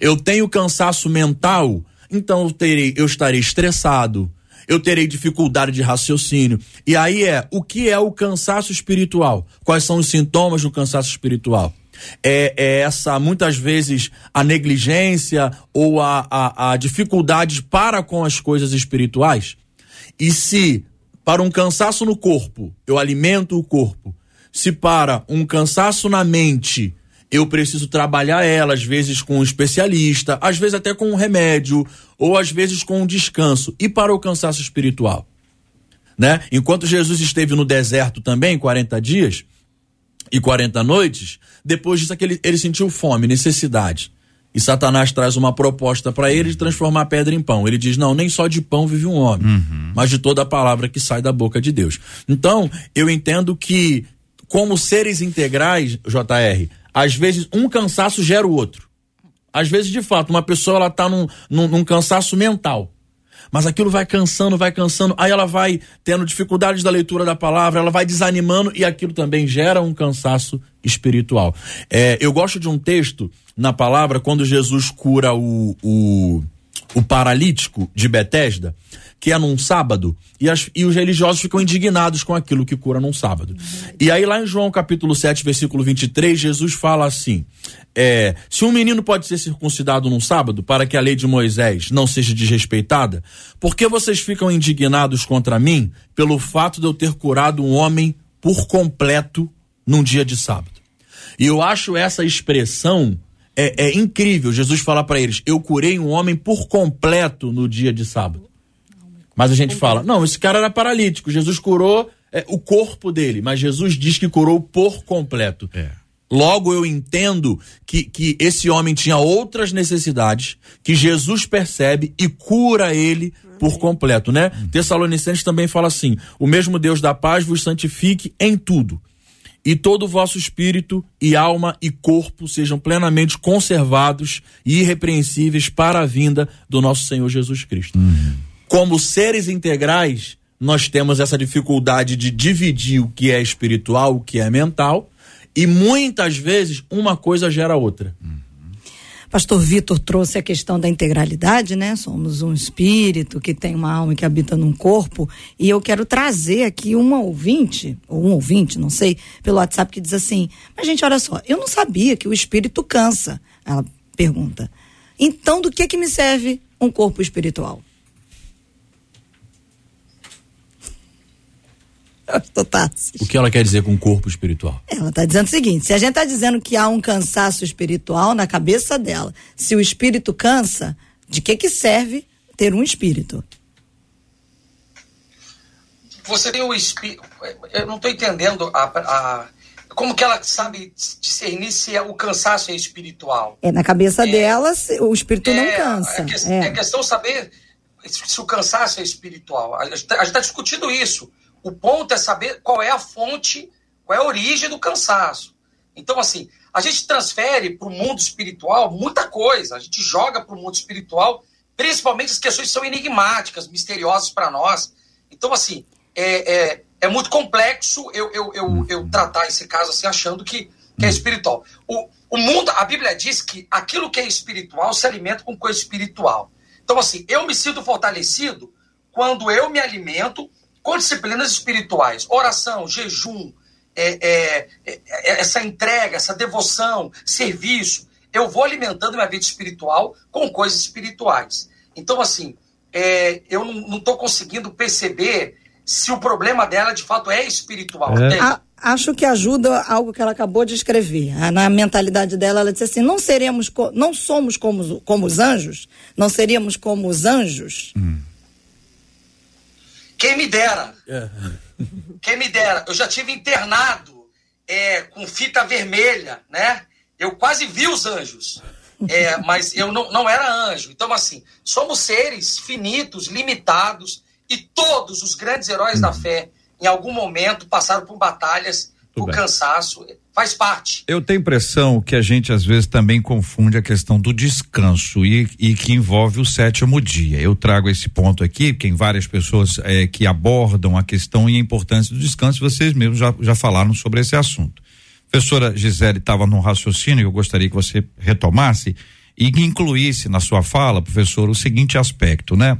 Eu tenho cansaço mental, então eu, terei, eu estarei estressado, eu terei dificuldade de raciocínio. E aí é, o que é o cansaço espiritual? Quais são os sintomas do cansaço espiritual? é, é essa, muitas vezes, a negligência ou a, a, a dificuldade para com as coisas espirituais. E se para um cansaço no corpo eu alimento o corpo, se para um cansaço na mente eu preciso trabalhar ela, às vezes com um especialista, às vezes até com um remédio, ou às vezes com um descanso, e para o cansaço espiritual. Né? Enquanto Jesus esteve no deserto também, 40 dias, e 40 noites, depois disso ele, ele sentiu fome, necessidade. E Satanás traz uma proposta para ele de transformar a pedra em pão. Ele diz: Não, nem só de pão vive um homem, uhum. mas de toda a palavra que sai da boca de Deus. Então, eu entendo que, como seres integrais, JR, às vezes um cansaço gera o outro. Às vezes, de fato, uma pessoa ela está num, num, num cansaço mental. Mas aquilo vai cansando, vai cansando, aí ela vai tendo dificuldades da leitura da palavra, ela vai desanimando e aquilo também gera um cansaço espiritual. É, eu gosto de um texto na palavra quando Jesus cura o, o, o paralítico de Betesda que é num sábado, e, as, e os religiosos ficam indignados com aquilo que cura num sábado. E aí, lá em João capítulo 7, versículo 23, Jesus fala assim: é, se um menino pode ser circuncidado num sábado para que a lei de Moisés não seja desrespeitada, por que vocês ficam indignados contra mim pelo fato de eu ter curado um homem por completo num dia de sábado? E eu acho essa expressão é, é incrível. Jesus fala para eles: Eu curei um homem por completo no dia de sábado. Mas a gente fala, não, esse cara era paralítico, Jesus curou é, o corpo dele, mas Jesus diz que curou por completo. É. Logo eu entendo que, que esse homem tinha outras necessidades que Jesus percebe e cura ele por completo, né? Uhum. Tessalonicenses também fala assim: o mesmo Deus da paz vos santifique em tudo, e todo o vosso espírito e alma e corpo sejam plenamente conservados e irrepreensíveis para a vinda do nosso Senhor Jesus Cristo. Uhum como seres integrais, nós temos essa dificuldade de dividir o que é espiritual, o que é mental, e muitas vezes uma coisa gera outra. Pastor Vitor trouxe a questão da integralidade, né? Somos um espírito que tem uma alma que habita num corpo. E eu quero trazer aqui uma ouvinte, ou um ouvinte, não sei, pelo WhatsApp, que diz assim: Mas, gente, olha só, eu não sabia que o espírito cansa. Ela pergunta. Então, do que que me serve um corpo espiritual? O que ela quer dizer com corpo espiritual? Ela está dizendo o seguinte: se a gente está dizendo que há um cansaço espiritual na cabeça dela, se o espírito cansa, de que que serve ter um espírito? Você tem o espírito. Eu não estou entendendo a, a, como que ela sabe discernir se é o cansaço é espiritual. É na cabeça é, dela, o espírito é, não cansa. É, que, é. é questão saber se o cansaço é espiritual. A gente está tá discutindo isso. O ponto é saber qual é a fonte, qual é a origem do cansaço. Então, assim, a gente transfere para o mundo espiritual muita coisa. A gente joga para o mundo espiritual, principalmente as questões que são enigmáticas, misteriosas para nós. Então, assim, é, é, é, muito complexo eu, eu, eu, eu tratar esse caso assim, achando que, que é espiritual. O, o mundo, a Bíblia diz que aquilo que é espiritual se alimenta com coisa espiritual. Então, assim, eu me sinto fortalecido quando eu me alimento com disciplinas espirituais, oração, jejum, é, é, é, essa entrega, essa devoção, serviço, eu vou alimentando minha vida espiritual com coisas espirituais. Então, assim, é, eu não estou conseguindo perceber se o problema dela de fato é espiritual. É. A, acho que ajuda algo que ela acabou de escrever. Na mentalidade dela, ela disse assim: não seremos, não somos como, como os anjos, não seríamos como os anjos. Hum. Quem me dera. É. Quem me dera. Eu já tive internado é, com fita vermelha, né? Eu quase vi os anjos. É, mas eu não, não era anjo. Então, assim, somos seres finitos, limitados, e todos os grandes heróis da uhum. fé, em algum momento, passaram por batalhas, por cansaço faz parte. Eu tenho impressão que a gente às vezes também confunde a questão do descanso e, e que envolve o sétimo dia. Eu trago esse ponto aqui, que tem várias pessoas é, que abordam a questão e a importância do descanso, vocês mesmos já, já falaram sobre esse assunto. Professora Gisele estava num raciocínio que eu gostaria que você retomasse e que incluísse na sua fala, professor, o seguinte aspecto, né?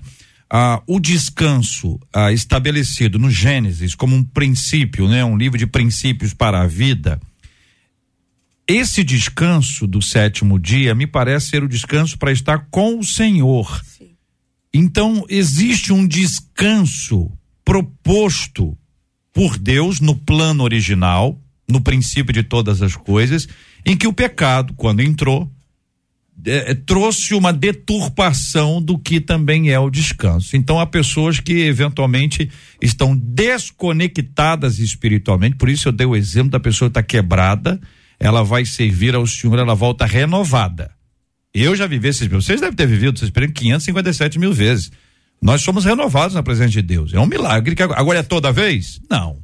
Ah, o descanso ah, estabelecido no Gênesis como um princípio, né? Um livro de princípios para a vida, esse descanso do sétimo dia me parece ser o descanso para estar com o Senhor. Sim. Então, existe um descanso proposto por Deus no plano original, no princípio de todas as coisas, em que o pecado, quando entrou, é, é trouxe uma deturpação do que também é o descanso. Então, há pessoas que eventualmente estão desconectadas espiritualmente, por isso eu dei o exemplo da pessoa que está quebrada ela vai servir ao Senhor, ela volta renovada. Eu já vivi esses mil, vocês devem ter vivido essa experiência 557 mil vezes. Nós somos renovados na presença de Deus. É um milagre que agora é toda vez? Não.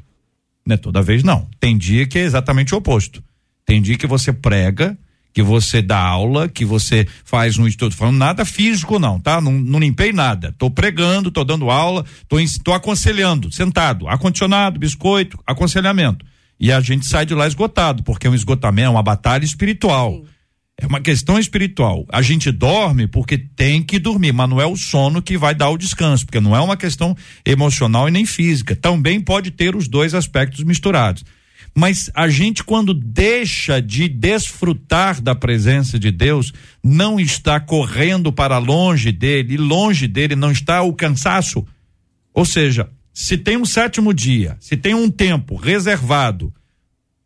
Não é toda vez, não. Tem dia que é exatamente o oposto. Tem dia que você prega, que você dá aula, que você faz um estudo, falando nada físico não, tá? Não, não limpei nada. Tô pregando, tô dando aula, tô, tô aconselhando, sentado, acondicionado, biscoito, aconselhamento. E a gente sai de lá esgotado, porque é um esgotamento, é uma batalha espiritual. Sim. É uma questão espiritual. A gente dorme porque tem que dormir, mas não é o sono que vai dar o descanso, porque não é uma questão emocional e nem física. Também pode ter os dois aspectos misturados. Mas a gente, quando deixa de desfrutar da presença de Deus, não está correndo para longe dele, e longe dele não está o cansaço. Ou seja, se tem um sétimo dia, se tem um tempo reservado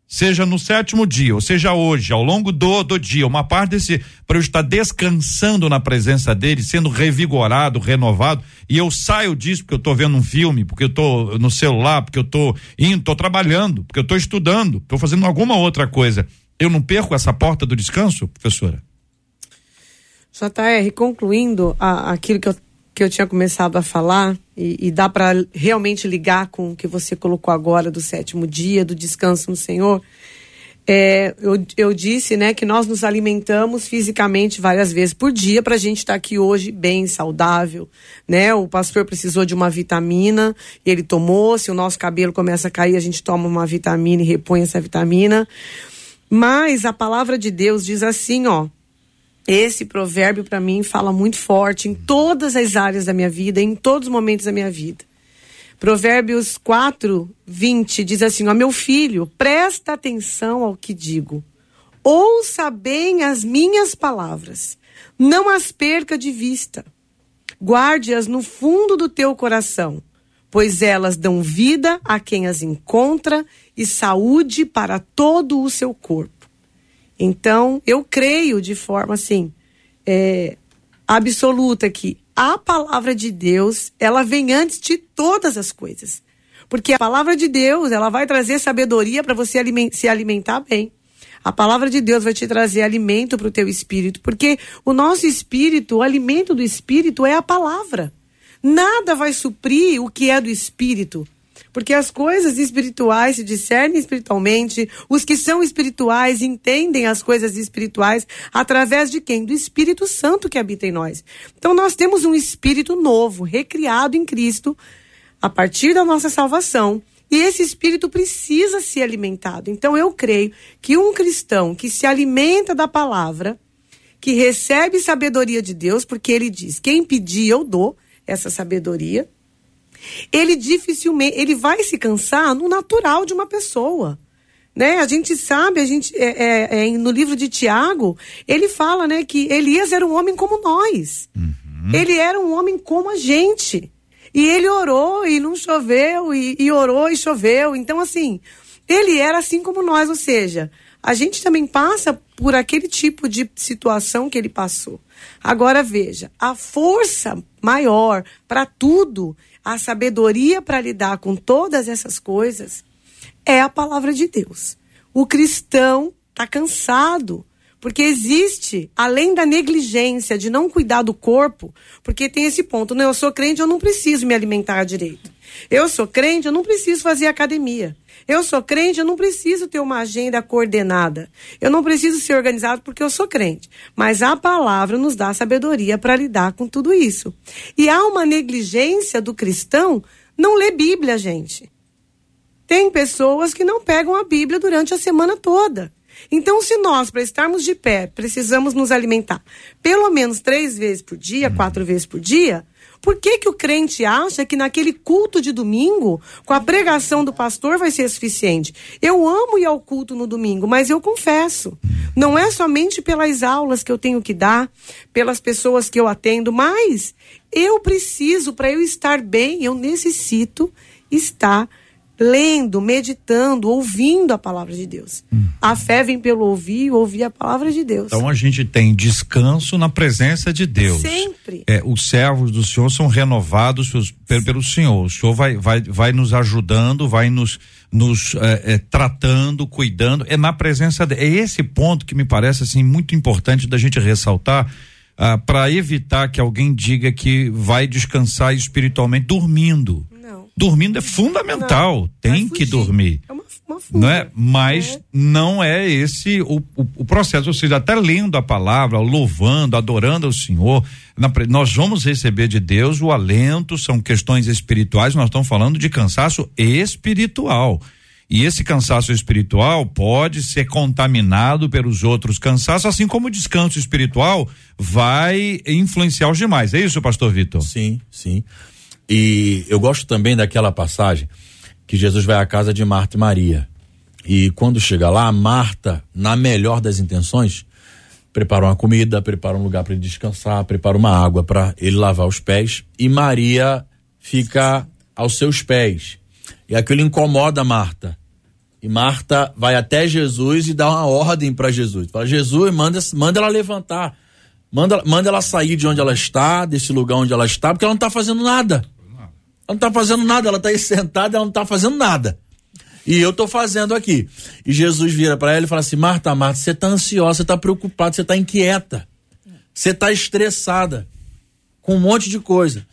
seja no sétimo dia, ou seja hoje, ao longo do, do dia, uma parte desse, para eu estar descansando na presença dele, sendo revigorado, renovado, e eu saio disso porque eu estou vendo um filme, porque eu estou no celular, porque eu estou indo, estou trabalhando, porque eu estou estudando, estou fazendo alguma outra coisa. Eu não perco essa porta do descanso, professora? JR, concluindo a, aquilo que eu que eu tinha começado a falar, e, e dá para realmente ligar com o que você colocou agora do sétimo dia, do descanso no Senhor. É, eu, eu disse né, que nós nos alimentamos fisicamente várias vezes por dia para a gente estar tá aqui hoje bem saudável. Né? O pastor precisou de uma vitamina, ele tomou. Se o nosso cabelo começa a cair, a gente toma uma vitamina e repõe essa vitamina. Mas a palavra de Deus diz assim, ó, esse provérbio para mim fala muito forte em todas as áreas da minha vida, em todos os momentos da minha vida. Provérbios 4, 20 diz assim: Ó meu filho, presta atenção ao que digo. Ouça bem as minhas palavras. Não as perca de vista. Guarde-as no fundo do teu coração, pois elas dão vida a quem as encontra e saúde para todo o seu corpo. Então, eu creio de forma assim, é, absoluta que a palavra de Deus, ela vem antes de todas as coisas. Porque a palavra de Deus, ela vai trazer sabedoria para você se alimentar bem. A palavra de Deus vai te trazer alimento para o teu espírito, porque o nosso espírito, o alimento do espírito é a palavra. Nada vai suprir o que é do espírito. Porque as coisas espirituais se discernem espiritualmente, os que são espirituais entendem as coisas espirituais através de quem? Do Espírito Santo que habita em nós. Então nós temos um espírito novo, recriado em Cristo, a partir da nossa salvação. E esse espírito precisa ser alimentado. Então eu creio que um cristão que se alimenta da palavra, que recebe sabedoria de Deus, porque ele diz: quem pedir, eu dou essa sabedoria ele dificilmente, ele vai se cansar no natural de uma pessoa. Né? A gente sabe, a gente é, é, é, no livro de Tiago, ele fala, né, que Elias era um homem como nós. Uhum. Ele era um homem como a gente. E ele orou e não choveu, e, e orou e choveu. Então, assim, ele era assim como nós, ou seja, a gente também passa por aquele tipo de situação que ele passou. Agora veja, a força maior para tudo a sabedoria para lidar com todas essas coisas é a palavra de Deus. O cristão está cansado, porque existe, além da negligência de não cuidar do corpo, porque tem esse ponto, né? Eu sou crente, eu não preciso me alimentar direito. Eu sou crente, eu não preciso fazer academia. Eu sou crente, eu não preciso ter uma agenda coordenada. Eu não preciso ser organizado porque eu sou crente. Mas a palavra nos dá sabedoria para lidar com tudo isso. E há uma negligência do cristão não ler Bíblia, gente. Tem pessoas que não pegam a Bíblia durante a semana toda. Então, se nós, para estarmos de pé, precisamos nos alimentar pelo menos três vezes por dia, quatro vezes por dia, por que, que o crente acha que naquele culto de domingo, com a pregação do pastor, vai ser suficiente? Eu amo ir ao culto no domingo, mas eu confesso, não é somente pelas aulas que eu tenho que dar, pelas pessoas que eu atendo, mas eu preciso, para eu estar bem, eu necessito estar lendo, meditando, ouvindo a palavra de Deus. Hum. A fé vem pelo ouvir, ouvir a palavra de Deus. Então a gente tem descanso na presença de Deus. Sempre. É, os servos do Senhor são renovados pelo, pelo Senhor. O Senhor vai, vai, vai nos ajudando, vai nos, nos é, é, tratando, cuidando. É na presença dele. É esse ponto que me parece assim muito importante da gente ressaltar. Ah, para evitar que alguém diga que vai descansar espiritualmente dormindo. Dormindo é fundamental, Não, tem que fugir. dormir. É uma, uma fuga. Não é? Mas É. não é esse o, o, o processo. Ou seja, até lendo a palavra, louvando, adorando ao Senhor, na nós vamos receber de Deus o alento, são questões espirituais, nós estamos falando de cansaço espiritual. E esse cansaço espiritual pode ser contaminado pelos outros cansaços, assim como o descanso espiritual vai influenciar os demais. É isso, pastor Vitor? Sim, sim. E eu gosto também daquela passagem que Jesus vai à casa de Marta e Maria. E quando chega lá, Marta, na melhor das intenções, prepara uma comida, prepara um lugar para ele descansar, prepara uma água para ele lavar os pés, e Maria fica aos seus pés. E aquilo incomoda Marta. E Marta vai até Jesus e dá uma ordem para Jesus. Fala: Jesus, manda, manda ela levantar. Manda, manda ela sair de onde ela está, desse lugar onde ela está, porque ela não está fazendo nada. Ela não está fazendo nada, ela está aí sentada, ela não está fazendo nada. E eu estou fazendo aqui. E Jesus vira para ela e fala assim: Marta, Marta, você está ansiosa, você está preocupada, você está inquieta, você está estressada com um monte de coisa,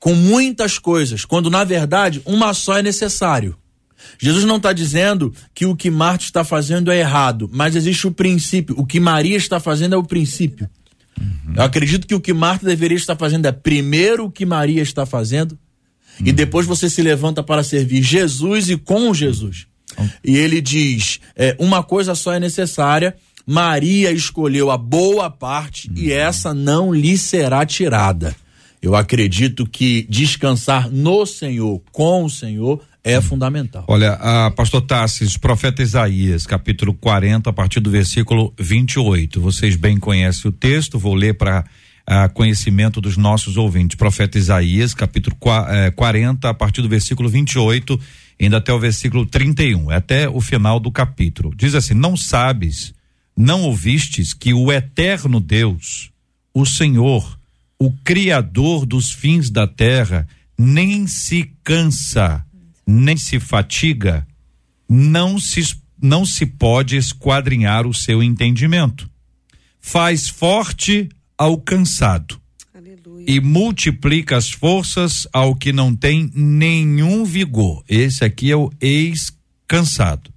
com muitas coisas, quando na verdade uma só é necessário. Jesus não está dizendo que o que Marta está fazendo é errado, mas existe o princípio. O que Maria está fazendo é o princípio. Eu acredito que o que Marta deveria estar fazendo é primeiro o que Maria está fazendo, e depois você se levanta para servir Jesus e com Jesus. E ele diz: é, uma coisa só é necessária. Maria escolheu a boa parte e essa não lhe será tirada. Eu acredito que descansar no Senhor, com o Senhor, é fundamental. Olha, a pastor Tassis, profeta Isaías, capítulo 40, a partir do versículo 28. Vocês bem conhecem o texto, vou ler para conhecimento dos nossos ouvintes. Profeta Isaías, capítulo qua- eh, 40, a partir do versículo 28, indo até o versículo 31, é até o final do capítulo. Diz assim: Não sabes, não ouvistes que o eterno Deus, o Senhor, o Criador dos fins da terra, nem se cansa, nem se fatiga, não se, não se pode esquadrinhar o seu entendimento. Faz forte ao cansado Aleluia. e multiplica as forças ao que não tem nenhum vigor. Esse aqui é o ex-cansado.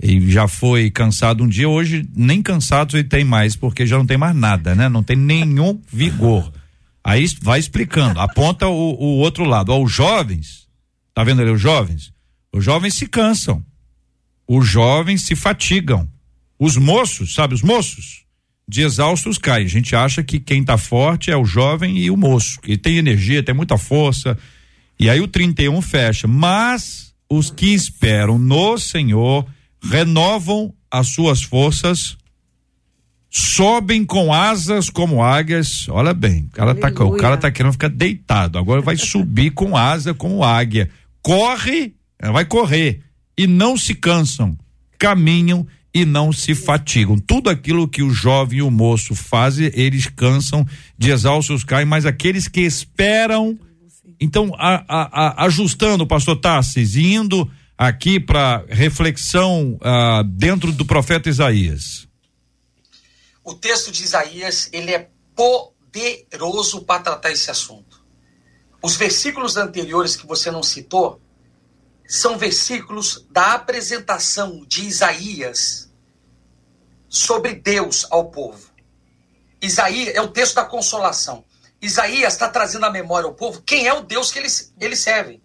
Ele já foi cansado um dia, hoje nem cansado ele tem mais, porque já não tem mais nada, né? Não tem nenhum vigor. Aí vai explicando, aponta o, o outro lado. Ó, os jovens, tá vendo ali os jovens? Os jovens se cansam. Os jovens se fatigam. Os moços, sabe, os moços, de exaustos caem. A gente acha que quem tá forte é o jovem e o moço, que tem energia, tem muita força. E aí o 31 fecha. Mas os que esperam no Senhor renovam as suas forças, sobem com asas como águias. Olha bem, o cara, tá, o cara tá querendo ficar deitado. Agora vai subir com asa como águia. Corre, vai correr e não se cansam. Caminham e não se fatigam. Tudo aquilo que o jovem e o moço fazem, eles cansam, de exaustos caem, mas aqueles que esperam. Então, a- a- a- ajustando, pastor Tassis, indo aqui para reflexão ah, dentro do profeta Isaías. O texto de Isaías, ele é poderoso para tratar esse assunto. Os versículos anteriores que você não citou são versículos da apresentação de Isaías sobre Deus ao povo. Isaías é o texto da consolação. Isaías está trazendo à memória ao povo quem é o Deus que eles, eles servem.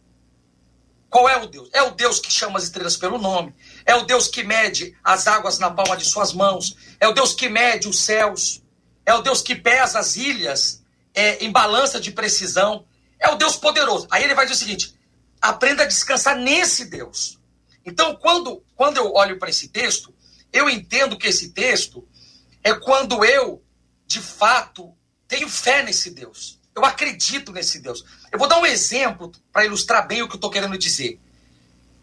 Qual é o Deus? É o Deus que chama as estrelas pelo nome. É o Deus que mede as águas na palma de suas mãos. É o Deus que mede os céus. É o Deus que pesa as ilhas é, em balança de precisão. É o Deus poderoso. Aí ele vai dizer o seguinte: aprenda a descansar nesse Deus. Então, quando, quando eu olho para esse texto, eu entendo que esse texto é quando eu, de fato, tenho fé nesse Deus. Eu acredito nesse Deus. Eu vou dar um exemplo para ilustrar bem o que eu estou querendo dizer.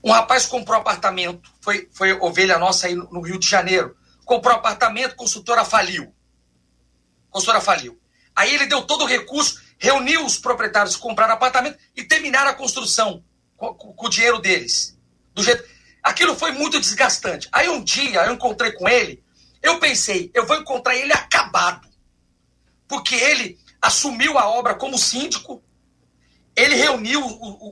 Um rapaz comprou um apartamento, foi, foi ovelha nossa aí no, Rio de Janeiro. Comprou um apartamento, consultora faliu. Consultora faliu. Aí ele deu todo o recurso, reuniu os proprietários que compraram apartamento e terminaram a construção com, com- com o dinheiro deles. Do jeito. Aquilo foi muito desgastante. Aí um dia eu encontrei com ele, eu pensei, eu vou encontrar ele acabado. Porque ele assumiu a obra como síndico, ele reuniu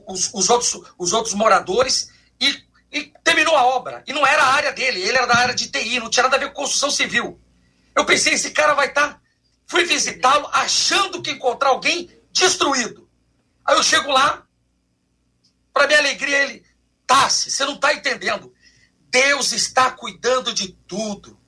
os, os, outros, os outros moradores e, e, terminou a obra. E não era a área dele, ele era da área de TI, não tinha nada a ver com construção civil. Eu pensei, esse cara vai estar. Tá... Fui visitá-lo achando que encontrar alguém destruído. Aí eu chego lá, para minha alegria, ele, Tassi, você não está entendendo. Deus está cuidando de tudo.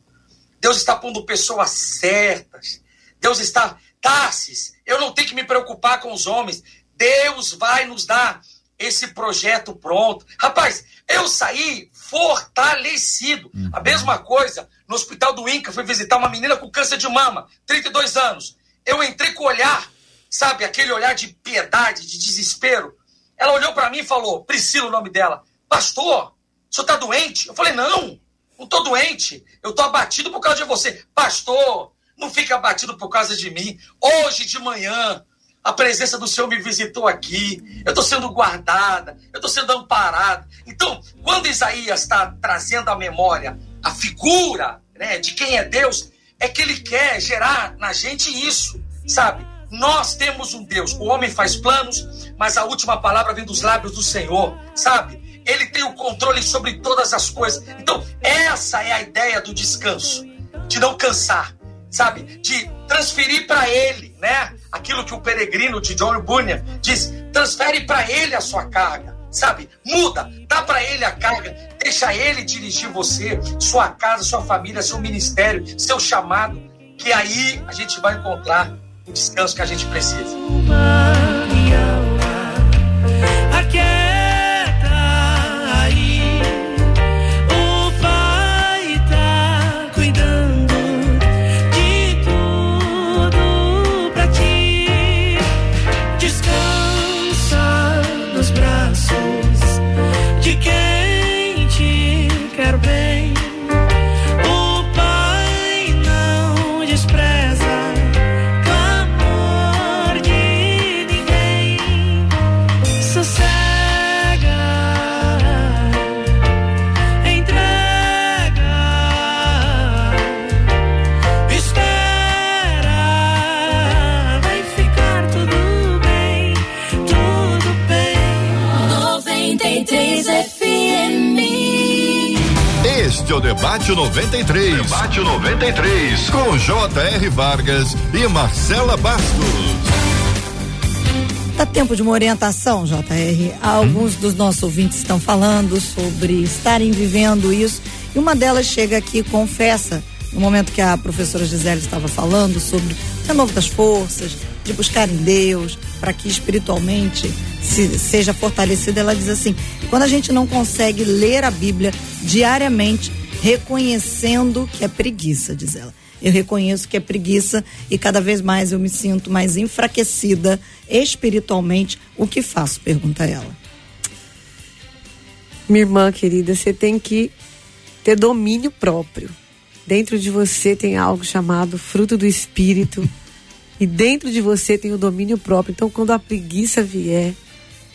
Deus está pondo pessoas certas. Deus está. Tassis, eu não tenho que me preocupar com os homens. Deus vai nos dar esse projeto pronto. Rapaz, eu saí fortalecido. Uhum. A mesma coisa no hospital do Inca, fui visitar uma menina com câncer de mama, 32 anos. Eu entrei com o olhar, sabe, aquele olhar de piedade, de desespero. Ela olhou para mim e falou: Priscila, o nome dela, Pastor, o senhor está doente? Eu falei: Não, não estou doente. Eu estou abatido por causa de você. Pastor, não fica abatido por causa de mim. Hoje de manhã, a presença do Senhor me visitou aqui. Eu estou sendo guardada, eu estou sendo amparada. Então, quando Isaías está trazendo à memória a figura né, de quem é Deus, é que ele quer gerar na gente isso, sabe? Nós temos um Deus. O homem faz planos, mas a última palavra vem dos lábios do Senhor, sabe? Ele tem o controle sobre todas as coisas. Então, essa é a ideia do descanso, de não cansar, sabe? De transferir para ele, né? Aquilo que o peregrino de John Bunyan diz: transfere para ele a sua carga, sabe? Muda, dá para ele a carga, deixa ele dirigir você, sua casa, sua família, seu ministério, seu chamado, que aí a gente vai encontrar o descanso que a gente precisa. Debate 93. Debate 93. Com J.R. Vargas e Marcela Bastos. Dá tempo de uma orientação, JR. Alguns hum. dos nossos ouvintes estão falando sobre estarem vivendo isso. E uma delas chega aqui e confessa, no momento que a professora Gisele estava falando sobre o renovo das forças, de buscar em Deus, para que espiritualmente se, seja fortalecida, ela diz assim: quando a gente não consegue ler a Bíblia diariamente, reconhecendo que é preguiça, diz ela. Eu reconheço que é preguiça e cada vez mais eu me sinto mais enfraquecida espiritualmente. O que faço? Pergunta ela. Minha irmã querida, você tem que ter domínio próprio. Dentro de você tem algo chamado fruto do espírito. e dentro de você tem o domínio próprio. Então, quando a preguiça vier,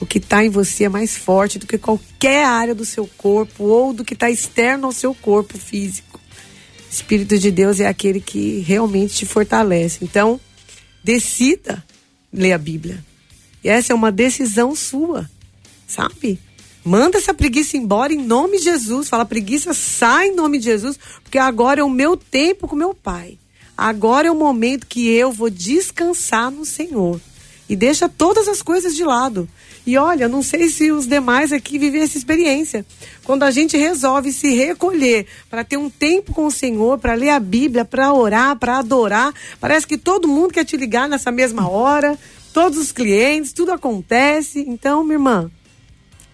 o que está em você é mais forte do que qualquer área do seu corpo ou do que está externo ao seu corpo físico. O Espírito de Deus é aquele que realmente te fortalece. Então, decida ler a Bíblia. E essa é uma decisão sua, sabe? Manda essa preguiça embora em nome de Jesus. Fala, preguiça, sai em nome de Jesus, porque agora é o meu tempo com meu Pai. Agora é o momento que eu vou descansar no Senhor. E deixa todas as coisas de lado. E olha, não sei se os demais aqui vivem essa experiência. Quando a gente resolve se recolher para ter um tempo com o Senhor, para ler a Bíblia, para orar, para adorar, parece que todo mundo quer te ligar nessa mesma hora, todos os clientes, tudo acontece. Então, minha irmã,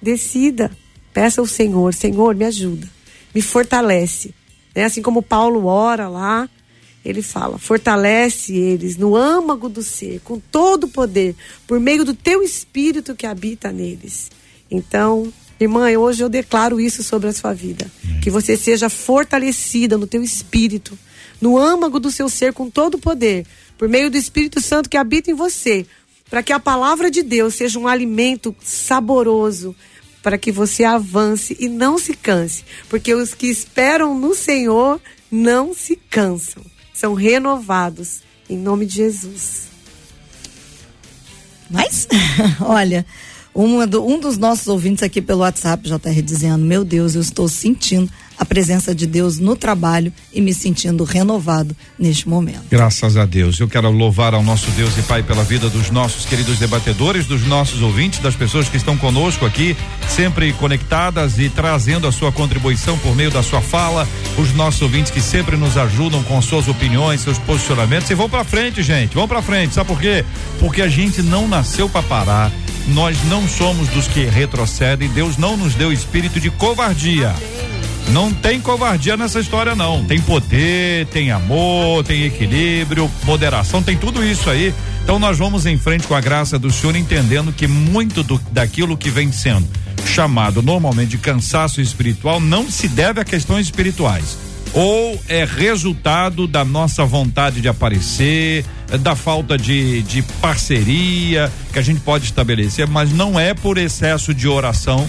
decida, peça ao Senhor: Senhor, me ajuda, me fortalece. É assim como Paulo ora lá ele fala: fortalece eles no âmago do ser, com todo o poder, por meio do teu espírito que habita neles. Então, irmã, hoje eu declaro isso sobre a sua vida. Que você seja fortalecida no teu espírito, no âmago do seu ser, com todo o poder, por meio do Espírito Santo que habita em você, para que a palavra de Deus seja um alimento saboroso, para que você avance e não se canse, porque os que esperam no Senhor não se cansam são renovados em nome de Jesus. Mas, olha, do, um dos nossos ouvintes aqui pelo WhatsApp, JR, dizendo: Meu Deus, eu estou sentindo a presença de Deus no trabalho e me sentindo renovado neste momento. Graças a Deus. Eu quero louvar ao nosso Deus e Pai pela vida dos nossos queridos debatedores, dos nossos ouvintes, das pessoas que estão conosco aqui, sempre conectadas e trazendo a sua contribuição por meio da sua fala, os nossos ouvintes que sempre nos ajudam com suas opiniões, seus posicionamentos. E vão para frente, gente. Vão para frente. Sabe por quê? Porque a gente não nasceu para parar. Nós não somos dos que retrocedem. Deus não nos deu espírito de covardia. Não tem covardia nessa história, não. Tem poder, tem amor, tem equilíbrio, moderação, tem tudo isso aí. Então nós vamos em frente com a graça do Senhor, entendendo que muito do, daquilo que vem sendo chamado normalmente de cansaço espiritual não se deve a questões espirituais. Ou é resultado da nossa vontade de aparecer, da falta de, de parceria que a gente pode estabelecer, mas não é por excesso de oração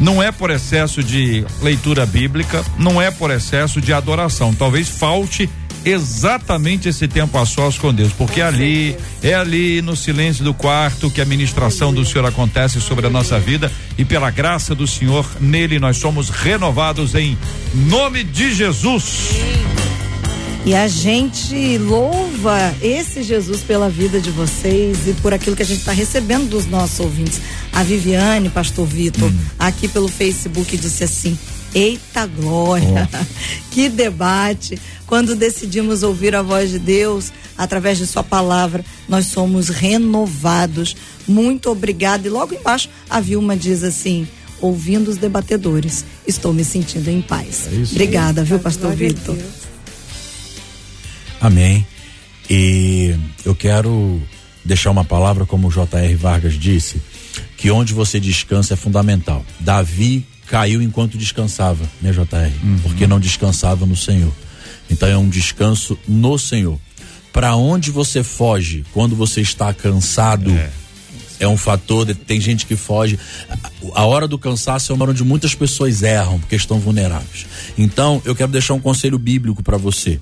não é por excesso de leitura bíblica, não é por excesso de adoração. Talvez falte exatamente esse tempo a sós com Deus, porque é ali, é ali no silêncio do quarto que a ministração do Senhor acontece sobre a nossa vida e pela graça do Senhor, nele nós somos renovados em nome de Jesus. E a gente louva esse Jesus pela vida de vocês e por aquilo que a gente está recebendo dos nossos ouvintes. A Viviane, Pastor Vitor, hum. aqui pelo Facebook disse assim: Eita glória! Oh. que debate! Quando decidimos ouvir a voz de Deus através de Sua palavra, nós somos renovados. Muito obrigada. E logo embaixo a Vilma diz assim: ouvindo os debatedores, estou me sentindo em paz. É Obrigada, viu, Pastor Vitor? Amém. E eu quero deixar uma palavra, como o J.R. Vargas disse, que onde você descansa é fundamental. Davi caiu enquanto descansava, né, J.R.? Uhum. Porque não descansava no Senhor. Então é um descanso no Senhor. Para onde você foge quando você está cansado? É. é um fator, de, tem gente que foge. A hora do cansaço é uma hora onde muitas pessoas erram porque estão vulneráveis. Então, eu quero deixar um conselho bíblico para você.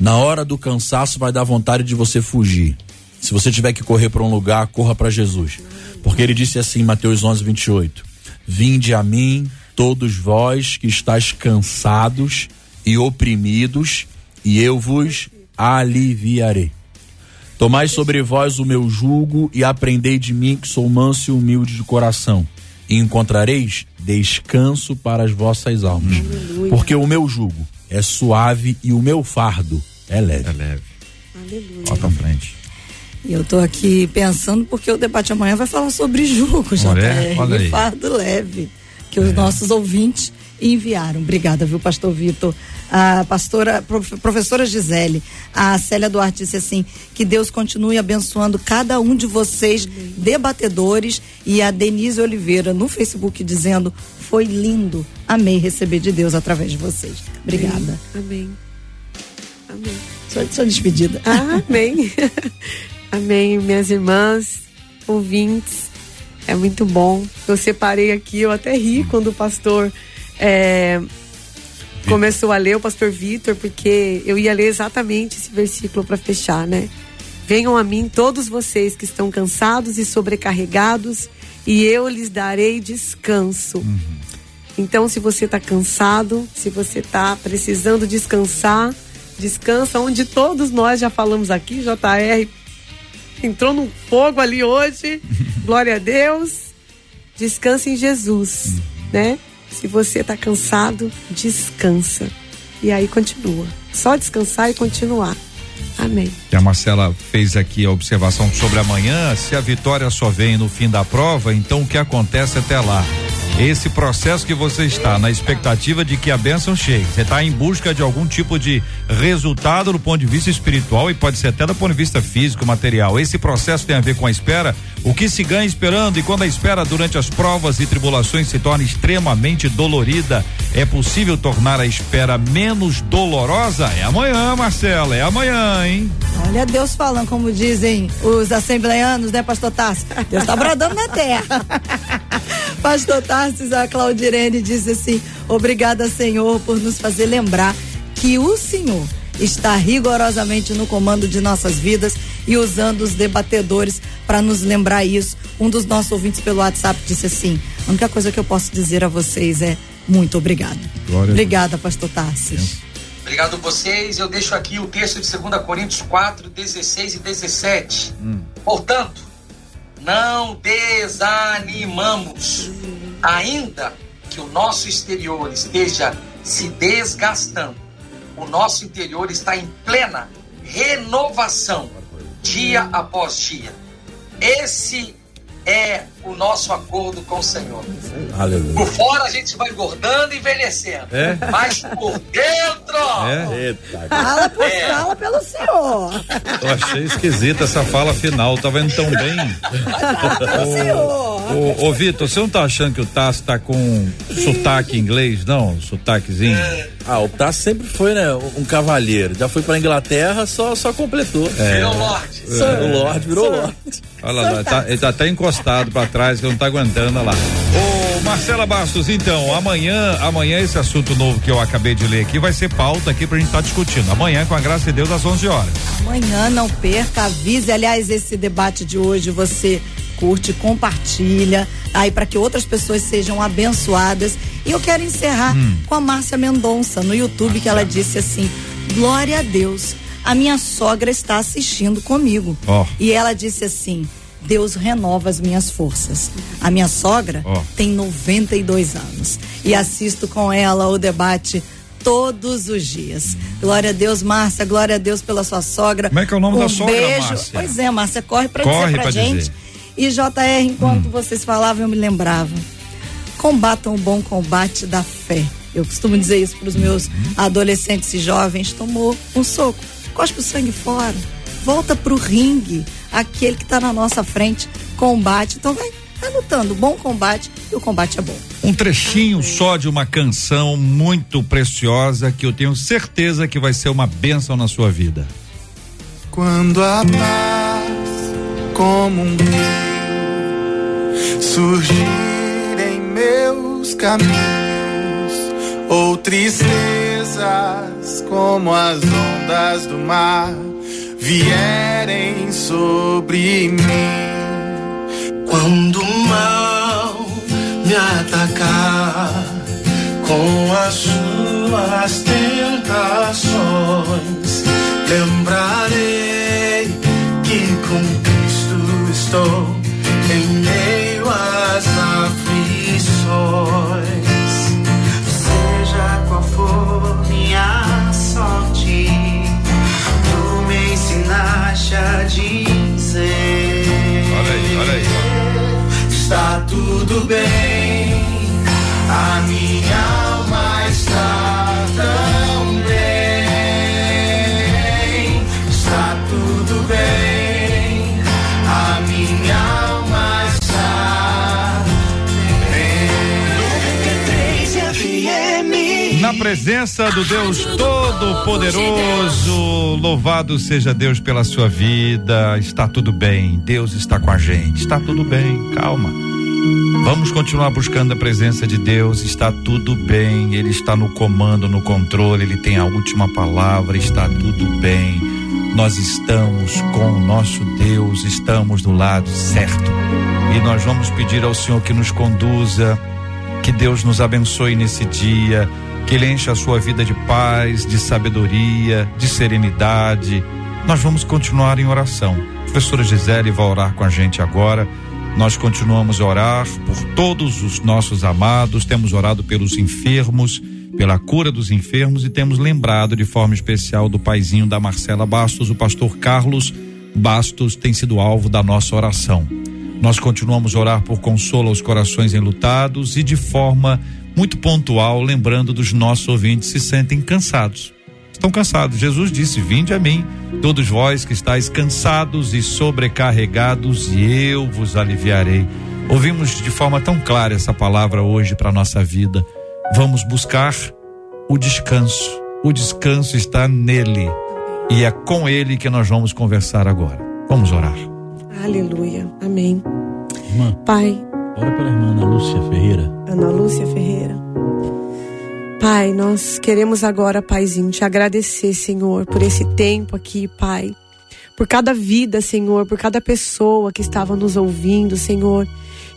Na hora do cansaço vai dar vontade de você fugir. Se você tiver que correr para um lugar, corra para Jesus. Porque ele disse assim, Mateus 11, 28. Vinde a mim, todos vós que estáis cansados e oprimidos, e eu vos aliviarei. Tomai sobre vós o meu jugo e aprendei de mim que sou manso e humilde de coração, e encontrareis descanso para as vossas almas. Porque o meu jugo é suave e o meu fardo é leve. É leve. Aleluia. Ó pra frente. E eu tô aqui pensando porque o debate amanhã vai falar sobre jugo, já é, e fardo leve, que os é. nossos ouvintes enviaram. Obrigada, viu, pastor Vitor? A pastora, professora Gisele, a Célia Duarte disse assim: que Deus continue abençoando cada um de vocês, debatedores, e a Denise Oliveira no Facebook dizendo: foi lindo, amei receber de Deus através de vocês. Obrigada. Amém. Amém. Sua, sua despedida. Ah, amém. amém, minhas irmãs, ouvintes. É muito bom. Eu separei aqui, eu até ri quando o pastor é, começou a ler, o pastor Vitor, porque eu ia ler exatamente esse versículo para fechar, né? Venham a mim todos vocês que estão cansados e sobrecarregados, e eu lhes darei descanso. Uhum. Então, se você está cansado, se você está precisando descansar, Descansa, onde todos nós já falamos aqui, JR entrou no fogo ali hoje. Glória a Deus. Descansa em Jesus, né? Se você está cansado, descansa. E aí continua. Só descansar e continuar. Amém. A Marcela fez aqui a observação sobre amanhã. Se a vitória só vem no fim da prova, então o que acontece até lá? Esse processo que você está na expectativa de que a bênção chegue. Você está em busca de algum tipo de resultado do ponto de vista espiritual e pode ser até do ponto de vista físico, material. Esse processo tem a ver com a espera. O que se ganha esperando e quando a espera durante as provas e tribulações se torna extremamente dolorida, é possível tornar a espera menos dolorosa? É amanhã, Marcela, é amanhã, hein? Olha Deus falando, como dizem os assembleanos, né, pastor Tassi? Deus está bradando na terra. pastor Tassi, a Claudirene disse assim: Obrigada, Senhor, por nos fazer lembrar que o Senhor está rigorosamente no comando de nossas vidas e usando os debatedores para nos lembrar isso. Um dos nossos ouvintes pelo WhatsApp disse assim: a única coisa que eu posso dizer a vocês é muito obrigado. Glória Obrigada, pastor Tarsis. Obrigado a vocês. Eu deixo aqui o texto de 2 Coríntios 4, 16 e 17. Portanto, não desanimamos, ainda que o nosso exterior esteja se desgastando. O nosso interior está em plena renovação, dia após dia. Esse é o nosso acordo com o Senhor. Aleluia. Por fora a gente vai engordando e envelhecendo. É? Mas por dentro, É? Eita, Fala, por, É. fala pelo senhor. Eu achei esquisita essa fala final, tava indo tão bem. Pelo senhor. Ô, ô Vitor, você não tá achando que o Tasso tá com sotaque inglês, não? Sotaquezinho? Ah, o Tassi sempre foi, né, um cavalheiro. Já foi pra Inglaterra, só, só completou. virou Lorde. O Lorde virou Lorde. Olha lá, ele tá, ele tá até encostado pra trás que não tá aguentando, lá. Ô, Marcela Bastos, então, amanhã, amanhã esse assunto novo que eu acabei de ler aqui vai ser pauta aqui pra gente estar tá discutindo. Amanhã, com a graça de Deus, às 11 horas. Amanhã não perca, avise. Aliás, esse debate de hoje você curte, compartilha, aí para que outras pessoas sejam abençoadas. E eu quero encerrar Hum. com a Márcia Mendonça no YouTube que ela disse assim: "Glória a Deus. A minha sogra está assistindo comigo". Ó. E ela disse assim: Deus renova as minhas forças. A minha sogra Ó. tem 92 anos e assisto com ela o debate todos os dias. Glória a Deus, Márcia, glória a Deus pela sua sogra. Como é que é o nome um da sogra, beijo. Márcia? Pois é, Márcia, corre pra Corre dizer pra, pra gente. dizer. E JR, enquanto vocês falavam, eu me lembrava. Combatam o bom combate da fé. Eu costumo dizer isso para os meus Uhum. adolescentes e jovens. Tomou um soco, cospe o sangue fora, volta pro ringue, aquele que está na nossa frente, combate. Então vai, vai lutando, bom combate e o combate é bom. Um trechinho só de uma canção muito preciosa que eu tenho certeza que vai ser uma bênção na sua vida. Quando a paz, como um rio, surgir em meus caminhos, ou tristezas como as ondas do mar vierem sobre mim. Quando o mal me atacar com as suas tentações, lembrarei que com Cristo estou em meio às aflições. Seja qual for minha sorte, ensinaste a dizer. Olha aí, olha aí. Está tudo bem, a minha alma está Na presença do Deus Todo-Poderoso, louvado seja Deus pela sua vida. Está tudo bem, Deus está com a gente. Está tudo bem, calma. Vamos continuar buscando a presença de Deus. Está tudo bem, Ele está no comando, no controle, Ele tem a última palavra. Está tudo bem. Nós estamos com o nosso Deus, estamos do lado certo. E nós vamos pedir ao Senhor que nos conduza, que Deus nos abençoe nesse dia, que Ele encha a sua vida de paz, de sabedoria, de serenidade. Nós vamos continuar em oração. A professora Gisele vai orar com a gente agora. Nós continuamos a orar por todos os nossos amados, temos orado pelos enfermos, pela cura dos enfermos e temos lembrado de forma especial do paizinho da Marcela Bastos, o pastor Carlos Bastos tem sido alvo da nossa oração. Nós continuamos a orar por consolo aos corações enlutados e de forma muito pontual, lembrando dos nossos ouvintes que se sentem cansados. Estão cansados. Jesus disse: Vinde a mim, todos vós que estáis cansados e sobrecarregados, e eu vos aliviarei. Ouvimos de forma tão clara essa palavra hoje para nossa vida. Vamos buscar o descanso. O descanso está nele. E é com ele que nós vamos conversar agora. Vamos orar. Aleluia. Amém. Irmã, Pai, ora pela irmã Ana Lúcia Ferreira. Ana Lúcia Ferreira. Pai, nós queremos agora, Paizinho, te agradecer, Senhor, por esse tempo aqui, Pai. por cada vida, Senhor, por cada pessoa que estava nos ouvindo, Senhor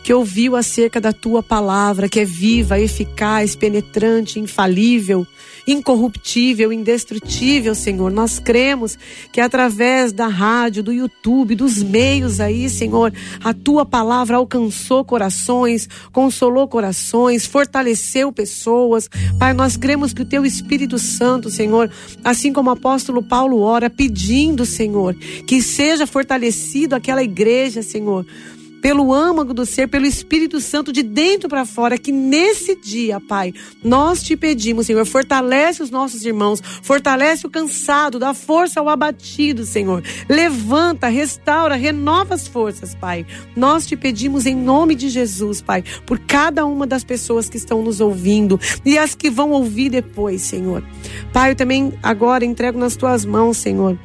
que ouviu acerca da tua palavra, que é viva, eficaz, penetrante, infalível, incorruptível, indestrutível, Senhor. Nós cremos que através da rádio, do YouTube, dos meios aí, Senhor, a tua palavra alcançou corações, consolou corações, fortaleceu pessoas. Pai, nós cremos que o teu Espírito Santo, Senhor, assim como o apóstolo Paulo ora, pedindo, Senhor, que seja fortalecido aquela igreja, Senhor pelo âmago do ser, pelo Espírito Santo de dentro para fora, que nesse dia, Pai, nós te pedimos, Senhor, fortalece os nossos irmãos, fortalece o cansado, dá força ao abatido, Senhor. Levanta, restaura, renova as forças, Pai. Nós te pedimos em nome de Jesus, Pai, por cada uma das pessoas que estão nos ouvindo e as que vão ouvir depois, Senhor. Pai, eu também agora entrego nas tuas mãos, Senhor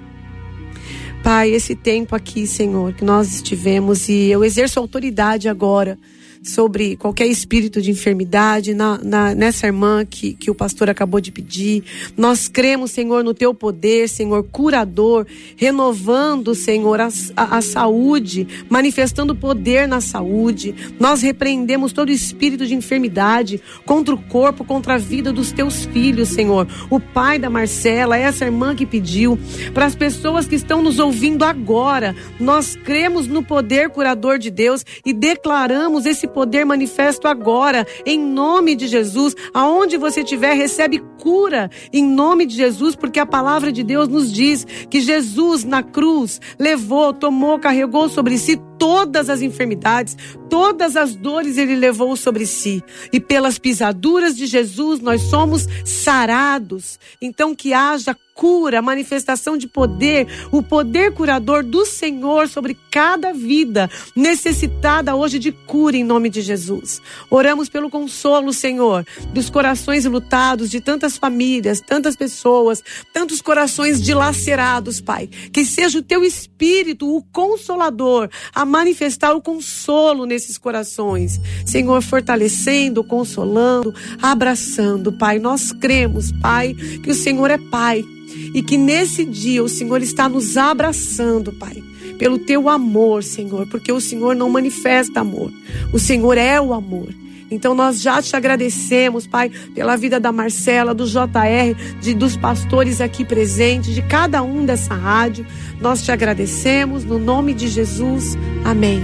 Pai, esse tempo aqui, Senhor, que nós estivemos e eu exerço autoridade agora sobre qualquer espírito de enfermidade na, na, nessa irmã que, que o pastor acabou de pedir. Nós cremos, Senhor, no teu poder, Senhor, curador, renovando, Senhor, a, a, a saúde, manifestando poder na saúde. Nós repreendemos todo espírito de enfermidade contra o corpo, contra a vida dos teus filhos, Senhor. O pai da Marcela, essa irmã que pediu, para as pessoas que estão nos ouvindo agora, nós cremos no poder curador de Deus e declaramos esse poder manifesto agora, em nome de Jesus. Aonde você estiver, recebe cura em nome de Jesus, porque a palavra de Deus nos diz que Jesus na cruz levou, tomou, carregou sobre si todas as enfermidades, todas as dores ele levou sobre si. E pelas pisaduras de Jesus nós somos sarados. Então que haja cura, manifestação de poder, o poder curador do Senhor sobre cada vida necessitada hoje de cura em nome de Jesus. Oramos pelo consolo, Senhor, dos corações lutados de tantas famílias, tantas pessoas, tantos corações dilacerados, Pai. Que seja o teu espírito, o consolador, a manifestar o consolo nesses corações. Senhor, fortalecendo, consolando, abraçando, Pai. Nós cremos, Pai, que o Senhor é Pai e que nesse dia o Senhor está nos abraçando, Pai. Pelo teu amor, Senhor, porque o Senhor não manifesta amor. O Senhor é o amor. Então nós já te agradecemos, Pai, pela vida da Marcela, do JR, de, dos pastores aqui presentes, de cada um dessa rádio. Nós te agradecemos no nome de Jesus. Amém.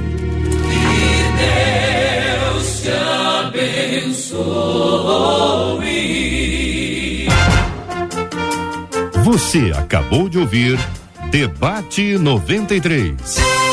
Deus te abençoe. Você acabou de ouvir Debate 93.